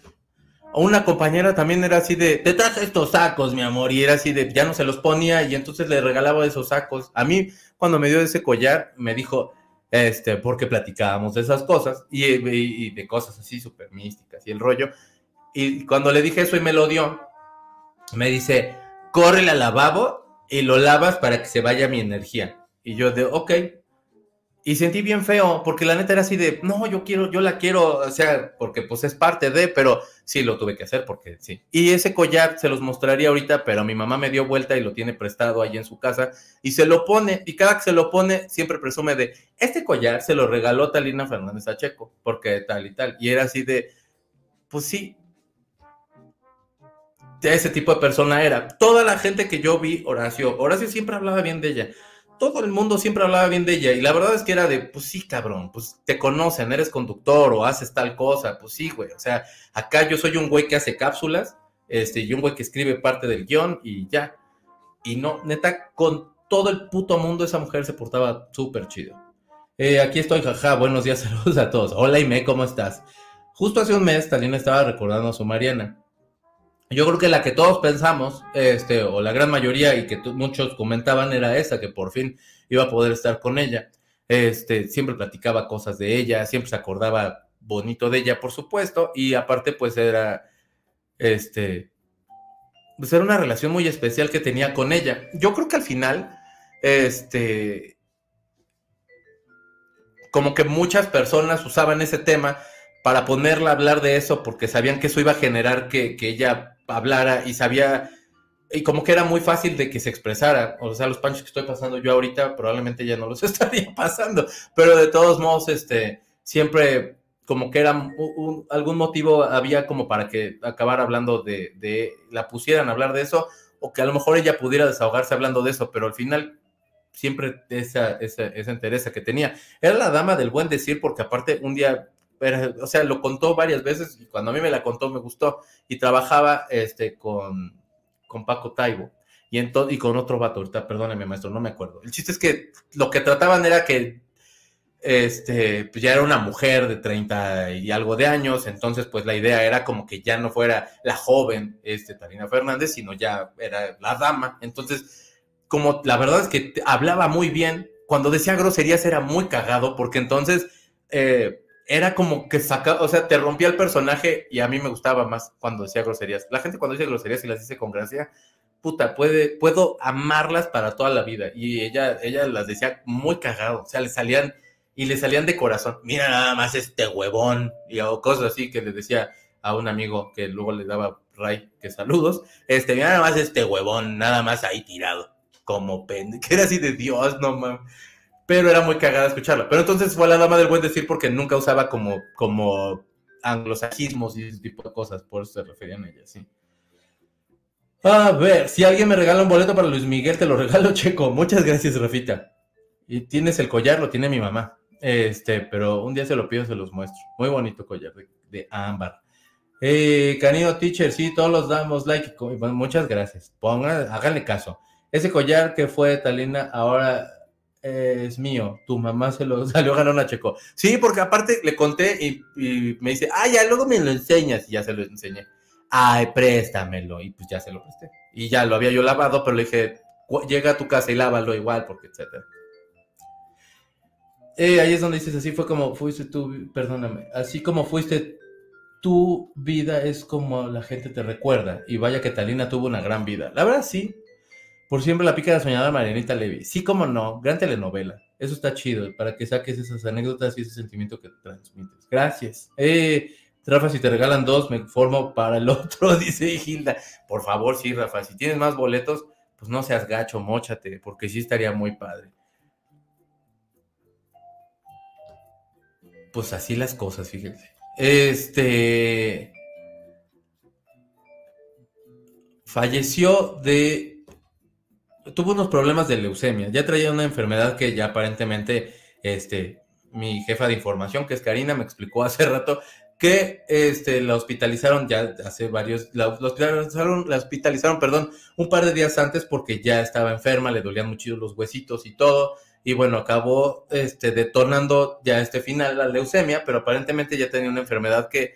una compañera también era así de, te traes estos sacos, mi amor, y era así de, ya no se los ponía y entonces le regalaba esos sacos. A mí, cuando me dio ese collar, me dijo, este, porque platicábamos de esas cosas y, de cosas así súper místicas y el rollo. Y cuando le dije eso y me lo dio, me dice, córrele al lavabo y lo lavas para que se vaya mi energía. Y yo de, ok, y sentí bien feo, porque la neta era así de, no, yo quiero, yo la quiero, o sea, porque pues es parte de, pero sí lo tuve que hacer porque sí. Y ese collar se los mostraría ahorita, pero mi mamá me dio vuelta y lo tiene prestado ahí en su casa y se lo pone, y cada que se lo pone siempre presume de, este collar se lo regaló Talina Fernández a porque tal y tal. Y era así de, pues sí. Ese tipo de persona era. Toda la gente que yo vi, Horacio, Horacio siempre hablaba bien de ella todo el mundo siempre hablaba bien de ella y la verdad es que era de, pues sí, cabrón, pues te conocen, eres conductor o haces tal cosa, pues sí, güey, o sea, acá yo soy un güey que hace cápsulas, este, y un güey que escribe parte del guion y ya. Y no, neta, con todo el puto mundo esa mujer se portaba súper chido. Eh, aquí estoy, jaja, buenos días, saludos a todos. Hola Ime, ¿cómo estás? Justo hace un mes, Talina estaba recordando a su Mariana. Yo creo que la que todos pensamos, este, o la gran mayoría, y que muchos comentaban, era esa, que por fin iba a poder estar con ella. Este, siempre platicaba cosas de ella, siempre se acordaba bonito de ella, por supuesto, y aparte, pues era, este, pues era una relación muy especial que tenía con ella. Yo creo que al final, este, como que muchas personas usaban ese tema para ponerla a hablar de eso porque sabían que eso iba a generar que, que ella hablara y sabía, y como que era muy fácil de que se expresara. O sea, los panchos que estoy pasando yo ahorita probablemente ya no los estaría pasando, pero de todos modos, este, siempre como que era un, algún motivo había como para que acabara hablando de, de, la pusieran a hablar de eso, o que a lo mejor ella pudiera desahogarse hablando de eso, pero al final siempre esa, esa, esa interés que tenía. Era la dama del buen decir, porque aparte un día, o sea, lo contó varias veces y cuando a mí me la contó me gustó y trabajaba este, con, con Paco Taibo y, y con otro vato, ahorita perdóneme maestro, no me acuerdo. El chiste es que lo que trataban era que este, pues ya era una mujer de 30 y algo de años, entonces pues la idea era como que ya no fuera la joven, este, Tarina Fernández, sino ya era la dama. Entonces, como la verdad es que hablaba muy bien, cuando decía groserías era muy cagado, porque entonces eh, era como que saca, o sea, te rompía el personaje y a mí me gustaba más cuando decía groserías. La gente cuando dice groserías y las dice con gracia, puta, puede, puedo amarlas para toda la vida. Y ella, ella las decía muy cagado, o sea, le salían y le salían de corazón. Mira nada más este huevón y o cosas así que le decía a un amigo que luego le daba Ray que saludos. Este, mira nada más este huevón, nada más ahí tirado, como pende, que era así de Dios, no mames. Pero era muy cagada escucharlo. Pero entonces fue la dama del buen decir porque nunca usaba como, como anglosajismos y ese tipo de cosas, por eso se referían a ella, sí. A ver, si alguien me regala un boleto para Luis Miguel, te lo regalo, Checo. Muchas gracias, Rafita. Y tienes el collar, lo tiene mi mamá. Este, pero un día se lo pido, se los muestro. Muy bonito collar de, ámbar. Eh, Canino Teacher, sí, todos los damos like. muchas gracias. Pongan, háganle caso. Ese collar que fue Talina ahora es mío. Tu mamá se lo salió ganando a Checo. Sí, porque aparte le conté y, me dice, ah, ya luego me lo enseñas. Y ya se lo enseñé. Ay, préstamelo. Y pues ya se lo presté. Y ya lo había yo lavado, pero le dije, llega a tu casa y lávalo igual, porque etcétera. Eh, ahí es donde dices, así fue como fuiste tú, perdóname, así como fuiste tu vida es como la gente te recuerda. Y vaya que Talina tuvo una gran vida. La verdad, sí. Por siempre la pica de soñada Marianita Levy. Sí, como no. Gran telenovela. Eso está chido. Para que saques esas anécdotas y ese sentimiento que transmites. Gracias. Eh, Rafa, si te regalan dos, me formo para el otro, dice Gilda. Por favor, sí, Rafa. Si tienes más boletos, pues no seas gacho, mochate, porque sí estaría muy padre. pues así las cosas, fíjense. Este. Falleció de. Tuvo unos problemas de leucemia. Ya traía una enfermedad que ya aparentemente, este, mi jefa de información, que es Karina, me explicó hace rato que este, la hospitalizaron ya hace varios, la, hospitalizaron, la hospitalizaron, perdón, un par de días antes porque ya estaba enferma, le dolían mucho los huesitos y todo, y bueno, acabó este, detonando ya este final la leucemia, pero aparentemente ya tenía una enfermedad que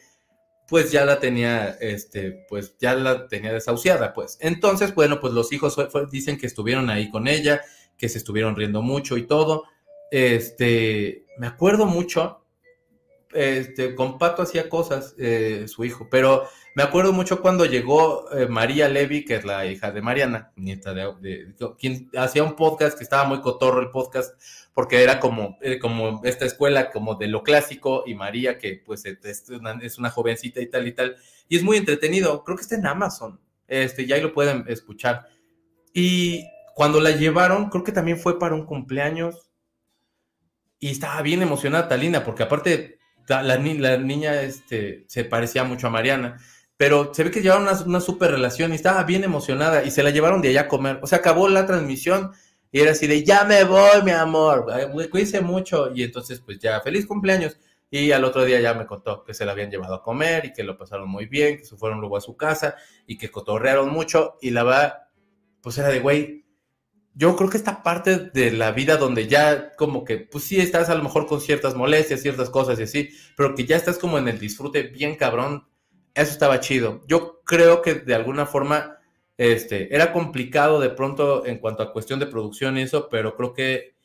pues ya la tenía, este, pues ya la tenía desahuciada, pues. Entonces, bueno, pues los hijos dicen que estuvieron ahí con ella, que se estuvieron riendo mucho y todo. Este, me acuerdo mucho, este, con Pato hacía cosas, eh, su hijo, pero me acuerdo mucho cuando llegó eh, María Levy, que es la hija de Mariana, nieta de, quien hacía un podcast que estaba muy cotorro el podcast, porque era como, eh, como esta escuela como de lo clásico, y María, que pues es una, jovencita y tal y tal, y es muy entretenido, creo que está en Amazon, este, ya ahí lo pueden escuchar. Y cuando la llevaron, creo que también fue para un cumpleaños, y estaba bien emocionada Talina, porque aparte la, la, niña este, se parecía mucho a Mariana. Pero se ve que llevaron una, una super relación y estaba bien emocionada y se la llevaron de allá a comer. O sea, acabó la transmisión y era así de, ya me voy, mi amor, cuídense mucho. Y entonces, pues ya, feliz cumpleaños. Y al otro día ya me contó que se la habían llevado a comer y que lo pasaron muy bien, que se fueron luego a su casa y que cotorrearon mucho. Y la va, pues era de, güey, yo creo que esta parte de la vida donde ya como que, pues sí, estás a lo mejor con ciertas molestias, ciertas cosas y así, pero que ya estás como en el disfrute bien cabrón eso estaba chido. Yo creo que de alguna forma este, era complicado de pronto en cuanto a cuestión de producción y eso, pero creo que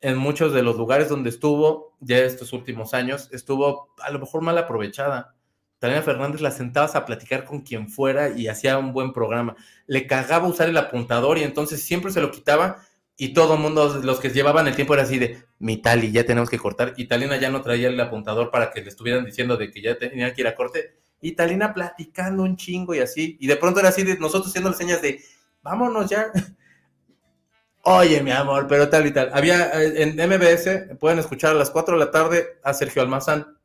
en muchos de los lugares donde estuvo ya estos últimos años, estuvo a lo mejor mal aprovechada. Talina Fernández la sentabas a platicar con quien fuera y hacía un buen programa. Le cagaba usar el apuntador y entonces siempre se lo quitaba y todo el mundo, los que llevaban el tiempo era así de, mi Tali, ya tenemos que cortar. Y Talina ya no traía el apuntador para que le estuvieran diciendo de que ya tenía que ir a corte y Talina platicando un chingo y así. Y de pronto era así de nosotros haciendo señas de vámonos ya. Oye, mi amor, pero tal y tal. Había eh, en MBS, pueden escuchar a las 4 de la tarde a Sergio Almazán,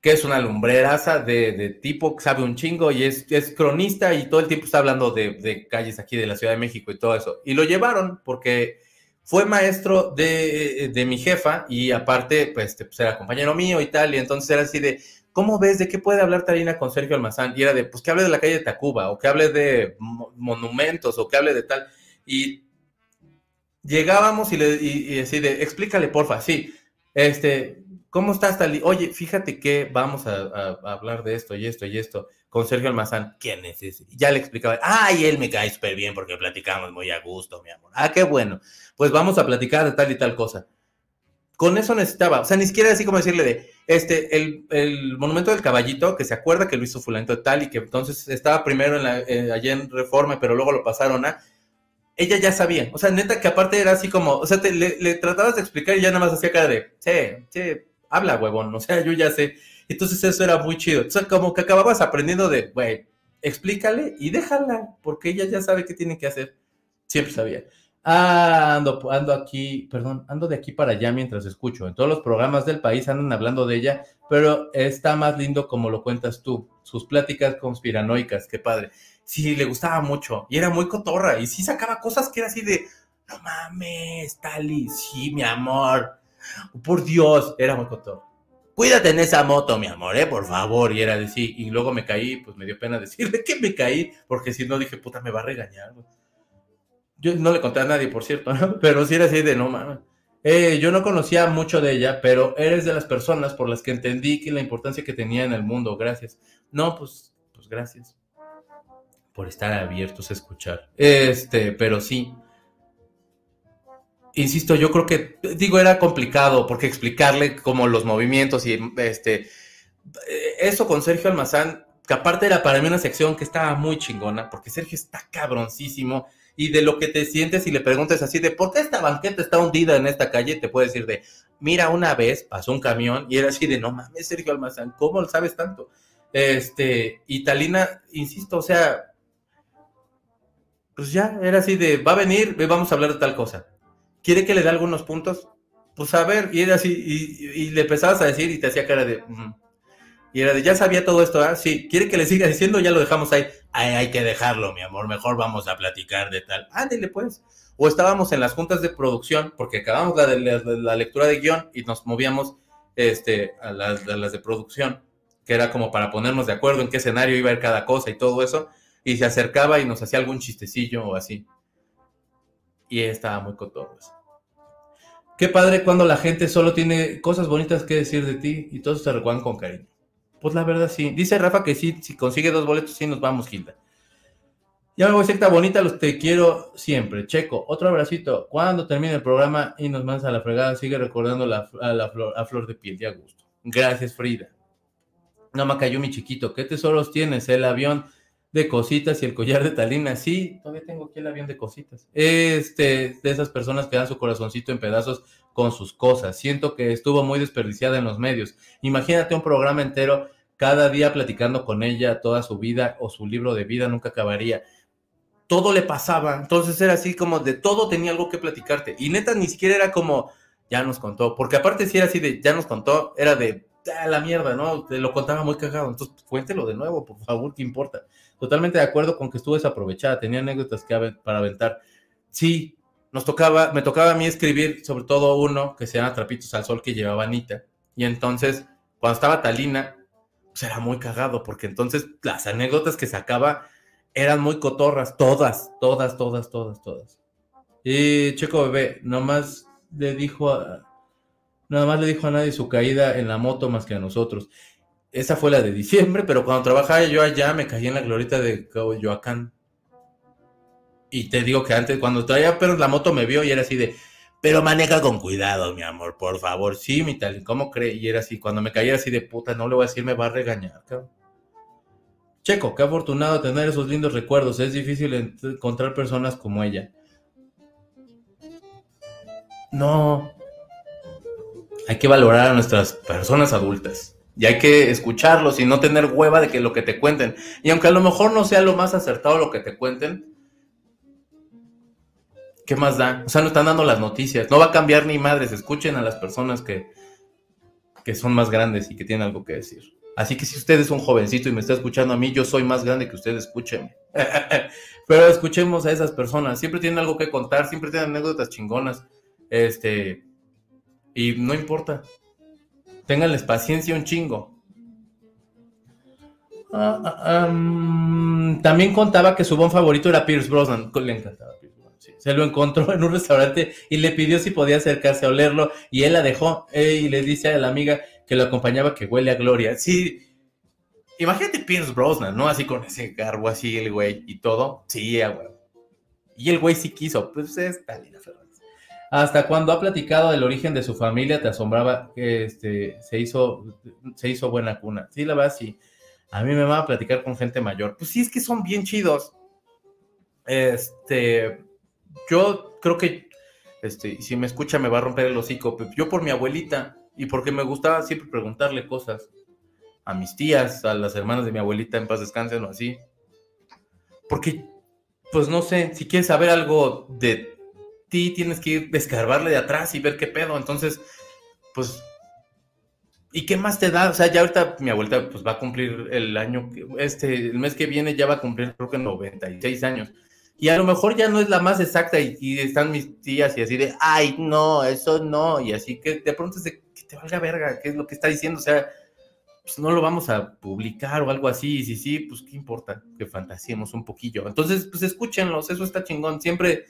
que es una lumbreraza de, tipo que sabe un chingo y es, cronista y todo el tiempo está hablando de, calles aquí de la Ciudad de México y todo eso. Y lo llevaron porque fue maestro de, mi jefa y aparte, pues, pues, era compañero mío y tal, y entonces era así de, ¿cómo ves? ¿De qué puede hablar Tarina con Sergio Almazán? Y era de, pues que hable de la calle de Tacuba, o que hable de monumentos, o que hable de tal. Y llegábamos y le y, y explícale, porfa, sí, este, ¿cómo estás, Tali? Oye, fíjate que vamos a, hablar de esto y esto y esto con Sergio Almazán. ¿Quién es ese? Ya le explicaba, ay, él me cae súper bien porque platicamos muy a gusto, mi amor. Ah, qué bueno. Pues vamos a platicar de tal y tal cosa. Con eso necesitaba, o sea, ni siquiera así como decirle de, este, el, el monumento del caballito, que se acuerda que lo hizo fulanito de tal y que entonces estaba primero en la, eh, allá en Reforma, pero luego lo pasaron a ella ya sabía. O sea, neta que aparte era así como, o sea, te, le, le, tratabas de explicar y ya nada más hacía cara de, sí, sí, habla, huevón. O sea, yo ya sé. Entonces eso era muy chido. O sea, como que acababas aprendiendo de, güey, explícale y déjala, porque ella ya sabe qué tiene que hacer. Siempre sabía. Ah, ando, ando aquí, perdón, ando de aquí para allá mientras escucho. En todos los programas del país andan hablando de ella, pero está más lindo como lo cuentas tú. Sus pláticas conspiranoicas, qué padre sí le gustaba mucho y era muy cotorra y sí sacaba cosas que era así de, no mames, Tali, sí, mi amor, por Dios, era muy cotorra. Cuídate en esa moto, mi amor, eh, por favor. Y era de sí. Y luego me caí, pues me dio pena decirle que me caí, porque si no dije, puta, me va a regañar. Yo no le conté a nadie, por cierto, pero sí era así de, no mames. Eh, yo no conocía mucho de ella, pero eres de las personas por las que entendí que la importancia que tenía en el mundo. Gracias. No, pues, pues gracias por estar abiertos a escuchar. Este, pero sí. Insisto, yo creo que, digo, era complicado porque explicarle como los movimientos y este, eso con Sergio Almazán, que aparte era para mí una sección que estaba muy chingona, porque Sergio está cabroncísimo y de lo que te sientes y le preguntas así de, ¿por qué esta banqueta está hundida en esta calle? Te puede decir de, mira, una vez pasó un camión y era así de, no mames, Sergio Almazán, ¿cómo lo sabes tanto? Este, y Talina, insisto, o sea, pues ya, era así de, va a venir, vamos a hablar de tal cosa. ¿Quiere que le dé algunos puntos? Pues a ver, y era así, y, le empezabas a decir y te hacía cara de... Y era de, ya sabía todo esto, ¿ah? Sí, ¿quiere que le siga diciendo? Ya lo dejamos ahí. Ay, hay que dejarlo, mi amor, mejor vamos a platicar de tal. Ándele, pues. O estábamos en las juntas de producción, porque acabamos la, de, la, la lectura de guion y nos movíamos este, a, las, a las de producción, que era como para ponernos de acuerdo en qué escenario iba a ir cada cosa y todo eso y se acercaba y nos hacía algún chistecillo o así. Y estaba muy cotorro. Qué padre cuando la gente solo tiene cosas bonitas que decir de ti y todos te recuerdan con cariño. Pues la verdad sí. Dice Rafa que sí, si consigue dos boletos, sí nos vamos, Gilda. Ya me voy, secta bonita, los te quiero siempre. Checo, otro abracito. Cuando termine el programa y nos mandas a la fregada, sigue recordando a la flor, a flor de piel, ya gusto. Gracias, Frida. No me cayó mi chiquito. ¿Qué tesoros tienes? El avión de cositas y el collar de Talina. Sí, todavía tengo aquí el avión de cositas. Este, de esas personas que dan su corazoncito en pedazos con sus cosas. Siento que estuvo muy desperdiciada en los medios. Imagínate un programa entero cada día platicando con ella toda su vida o su libro de vida nunca acabaría. Todo le pasaba, entonces era así como de todo tenía algo que platicarte. Y neta ni siquiera era como, ya nos contó, porque aparte si era así de, ya nos contó, era de, ah, la mierda, ¿no? Te lo contaba muy cagado, entonces cuéntelo de nuevo, por favor, ¿qué importa? Totalmente de acuerdo con que estuvo desaprovechada, tenía anécdotas que para aventar. Sí, nos tocaba, me tocaba a mí escribir sobre todo uno que se llama Trapitos al Sol que llevaba Anita. Y entonces, cuando estaba Talina, pues era muy cagado, porque entonces las anécdotas que sacaba eran muy cotorras, todas, todas, todas, todas, todas. Y Checo Bebé, nomás le dijo a, nada más le dijo a nadie su caída en la moto más que a nosotros. Esa fue la de diciembre, pero cuando trabajaba yo allá me caí en la glorita de Coyoacán. Y te digo que antes, cuando traía perros, la moto me vio y era así de, pero maneja con cuidado, mi amor, por favor. Sí, mi tal, ¿cómo cree? Y era así, cuando me caía así de puta, no le voy a decir, me va a regañar, cabrón. Checo, qué afortunado tener esos lindos recuerdos. Es difícil encontrar personas como ella. No. Hay que valorar a nuestras personas adultas Y hay que escucharlos y no tener hueva de que lo que te cuenten. Y aunque a lo mejor no sea lo más acertado lo que te cuenten, ¿qué más da? O sea, no están dando las noticias. No va a cambiar ni madres. Escuchen a las personas que, que son más grandes y que tienen algo que decir. Así que si usted es un jovencito y me está escuchando a mí, yo soy más grande que usted, escúcheme. Pero escuchemos a esas personas. Siempre tienen algo que contar, siempre tienen anécdotas chingonas. Este. Y no importa. Ténganles paciencia un chingo. Ah, ah, también contaba que su bon favorito era Pierce Brosnan. Le encantaba Pierce Brosnan. Se lo encontró en un restaurante y le pidió si podía acercarse a olerlo. Y él la dejó. y le dice a la amiga que lo acompañaba que huele a gloria. Sí. Imagínate Pierce Brosnan, ¿no? Así con ese garbo así, el güey y todo. Sí, güey. Y el güey sí quiso. Pues es Talina Fernández. Hasta cuando ha platicado del origen de su familia, te asombraba que este, se, hizo, se hizo buena cuna. Sí, la verdad, sí. A mí me va a platicar con gente mayor. Pues sí, es que son bien chidos. Este, yo creo que, este, si me escucha me va a romper el hocico. Yo por mi abuelita y porque me gustaba siempre preguntarle cosas a mis tías, a las hermanas de mi abuelita en paz descansen o así. Porque, pues no sé, si quieres saber algo de ti tienes que ir de atrás y ver qué pedo. Entonces, pues, ¿y qué más te da? O sea, ya ahorita mi abuelita pues va a cumplir el año, este, el mes que viene ya va a cumplir creo que 96 años. Y a lo mejor ya no es la más exacta y, están mis tías y así de, ay, no, eso no. Y así que de pronto de que te valga verga, ¿qué es lo que está diciendo? O sea, pues no lo vamos a publicar o algo así. Y si sí, pues qué importa que fantasiemos un poquillo. Entonces, pues escúchenlos, eso está chingón. Siempre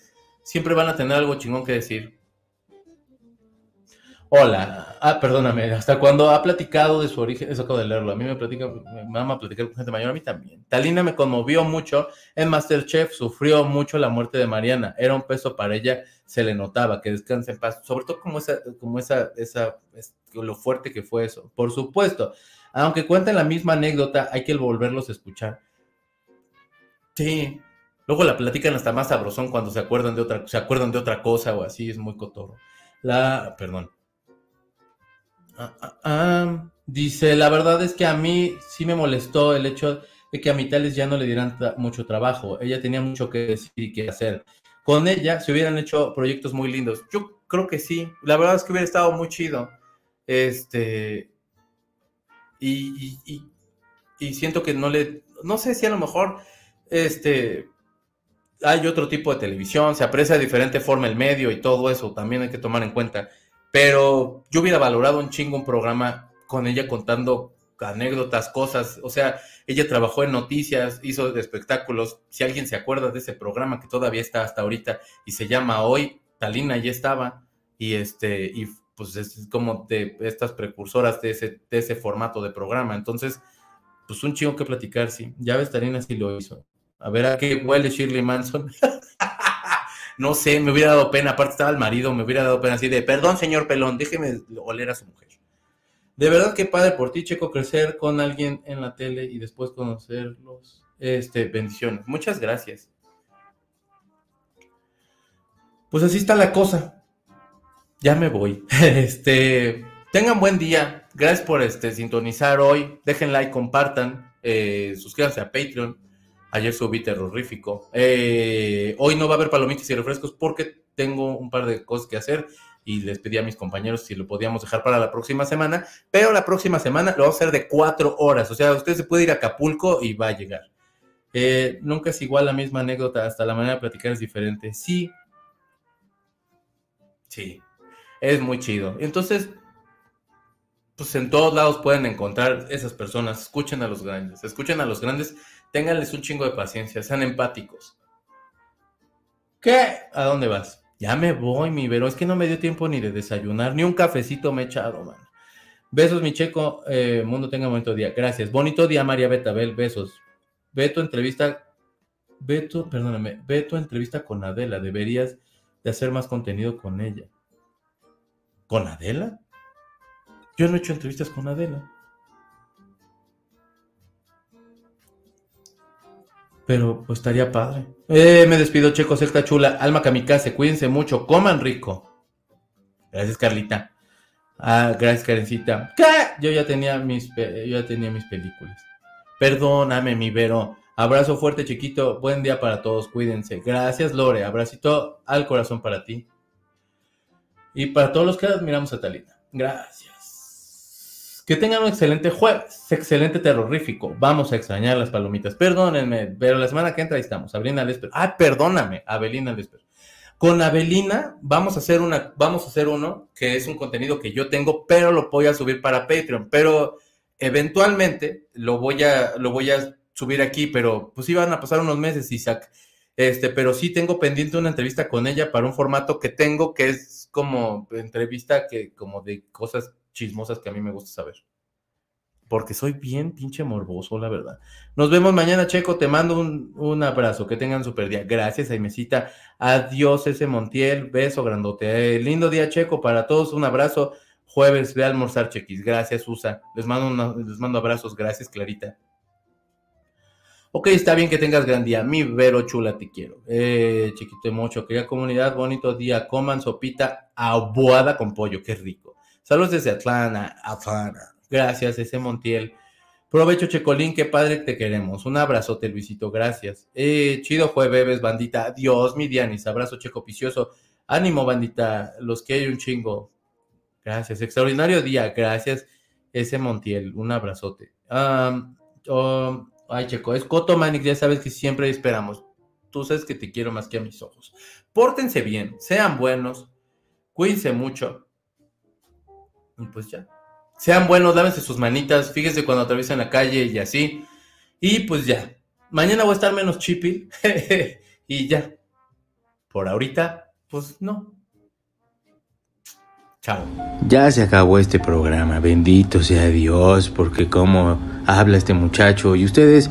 siempre van a tener algo chingón que decir. Hola, ah, perdóname, hasta cuando ha platicado de su origen, eso acabo de leerlo, a mí me platica, me ama platicar con gente mayor, a mí también. Talina me conmovió mucho en Masterchef, sufrió mucho la muerte de Mariana, era un peso para ella, se le notaba, que descanse en paz, sobre todo como esa, como esa, esa, lo fuerte que fue eso. Por supuesto, aunque cuenten la misma anécdota, hay que volverlos a escuchar. Sí, Luego la platican hasta más sabrosón cuando se acuerdan de otra, se acuerdan de otra cosa o así, es muy cotorro. La, perdón. Ah, ah, ah, dice, la verdad es que a mí sí me molestó el hecho de que a Mitales ya no le dieran mucho trabajo. Ella tenía mucho que decir y que hacer. Con ella se hubieran hecho proyectos muy lindos. Yo creo que sí. La verdad es que hubiera estado muy chido. Este. Y, y, y siento que no le. No sé si a lo mejor. Este hay otro tipo de televisión, se aprecia de diferente forma el medio y todo eso, también hay que tomar en cuenta. Pero yo hubiera valorado un chingo un programa con ella contando anécdotas, cosas, o sea, ella trabajó en noticias, hizo espectáculos, si alguien se acuerda de ese programa que todavía está hasta ahorita y se llama Hoy, Talina ya estaba. Y este y pues es como de estas precursoras de ese, de ese formato de programa, entonces pues un chingo que platicar, sí, ya ves, Talina sí lo hizo. A ver a qué huele Shirley Manson. no sé, me hubiera dado pena. Aparte estaba el marido, me hubiera dado pena así de, perdón, señor Pelón, déjeme oler a su mujer. De verdad que padre por ti, Checo, crecer con alguien en la tele y después conocerlos. Este, bendiciones. Muchas gracias. Pues así está la cosa. Ya me voy. Este, tengan buen día. Gracias por este sintonizar hoy. Dejen like, compartan, eh, suscríbanse a Patreon. Ayer subí terrorífico. Eh, hoy no va a haber palomitas y refrescos porque tengo un par de cosas que hacer y les pedí a mis compañeros si lo podíamos dejar para la próxima semana, pero la próxima semana lo vamos a hacer de cuatro horas, o sea, usted se puede ir a Acapulco y va a llegar. Eh, nunca es igual la misma anécdota, hasta la manera de platicar es diferente. Sí, sí, es muy chido. Entonces, pues en todos lados pueden encontrar esas personas. Escuchen a los grandes, escuchen a los grandes Ténganles un chingo de paciencia, sean empáticos. ¿Qué? ¿A dónde vas? Ya me voy, mi Vero. Es que no me dio tiempo ni de desayunar, ni un cafecito me he echado, man. Besos, mi checo. Eh, mundo tenga bonito día. Gracias. Bonito día, María Betabel. Besos. Ve tu entrevista. Ve tu, perdóname. Ve tu entrevista con Adela. Deberías de hacer más contenido con ella. ¿Con Adela? Yo no he hecho entrevistas con Adela. Pero pues estaría padre. Eh, me despido, Checo Celta Chula. Alma Kamikaze, cuídense mucho, coman rico. Gracias, Carlita. Ah, gracias, Karencita. ¿Qué? Yo ya tenía mis, yo ya tenía mis películas. Perdóname, mi Vero. Abrazo fuerte, chiquito. Buen día para todos. Cuídense. Gracias, Lore. Abracito al corazón para ti. Y para todos los que admiramos a Talina. Gracias. Que tengan un excelente jueves. Excelente terrorífico. Vamos a extrañar las palomitas. Perdónenme, pero la semana que entra ahí estamos. Abelina Lesper. Ah, perdóname, Abelina Lesper. Con Abelina vamos a hacer una, vamos a hacer uno que es un contenido que yo tengo, pero lo voy a subir para Patreon. Pero eventualmente lo voy a, lo voy a subir aquí, pero pues iban a pasar unos meses, Isaac. Este, pero sí tengo pendiente una entrevista con ella para un formato que tengo que es como entrevista que, como de cosas chismosas que a mí me gusta saber. Porque soy bien pinche morboso, la verdad. Nos vemos mañana, Checo. Te mando un, un abrazo. Que tengan super día. Gracias, Aimecita. Adiós, ese Montiel. Beso grandote. Eh, lindo día, Checo. Para todos, un abrazo. Jueves, ve a almorzar, Chequis. Gracias, Usa. Les mando, les mando abrazos. Gracias, Clarita. Ok, está bien que tengas gran día. Mi Vero chula, te quiero. Eh, chiquito de mocho, querida comunidad, bonito día. Coman sopita abuada con pollo, qué rico. Saludos desde Atlanta, Atlanta. Gracias, ese Montiel. Provecho, Checolín, qué padre te queremos. Un abrazote, Luisito, gracias. Eh, chido jueves, bandita. Adiós, mi Dianis. Abrazo, Checo Picioso. Ánimo, bandita. Los que hay un chingo. Gracias. Extraordinario día. Gracias, ese Montiel. Un abrazote. Oh, ay, Checo, es Coto Manix. Ya sabes que siempre esperamos. Tú sabes que te quiero más que a mis ojos. Pórtense bien, sean buenos, cuídense mucho. Y pues ya. Sean buenos, lávense sus manitas, fíjense cuando atraviesen la calle y así. Y pues ya. Mañana voy a estar menos chipil. y ya. Por ahorita, pues no. Chao. Ya se acabó este programa, bendito sea Dios, porque como habla este muchacho y ustedes,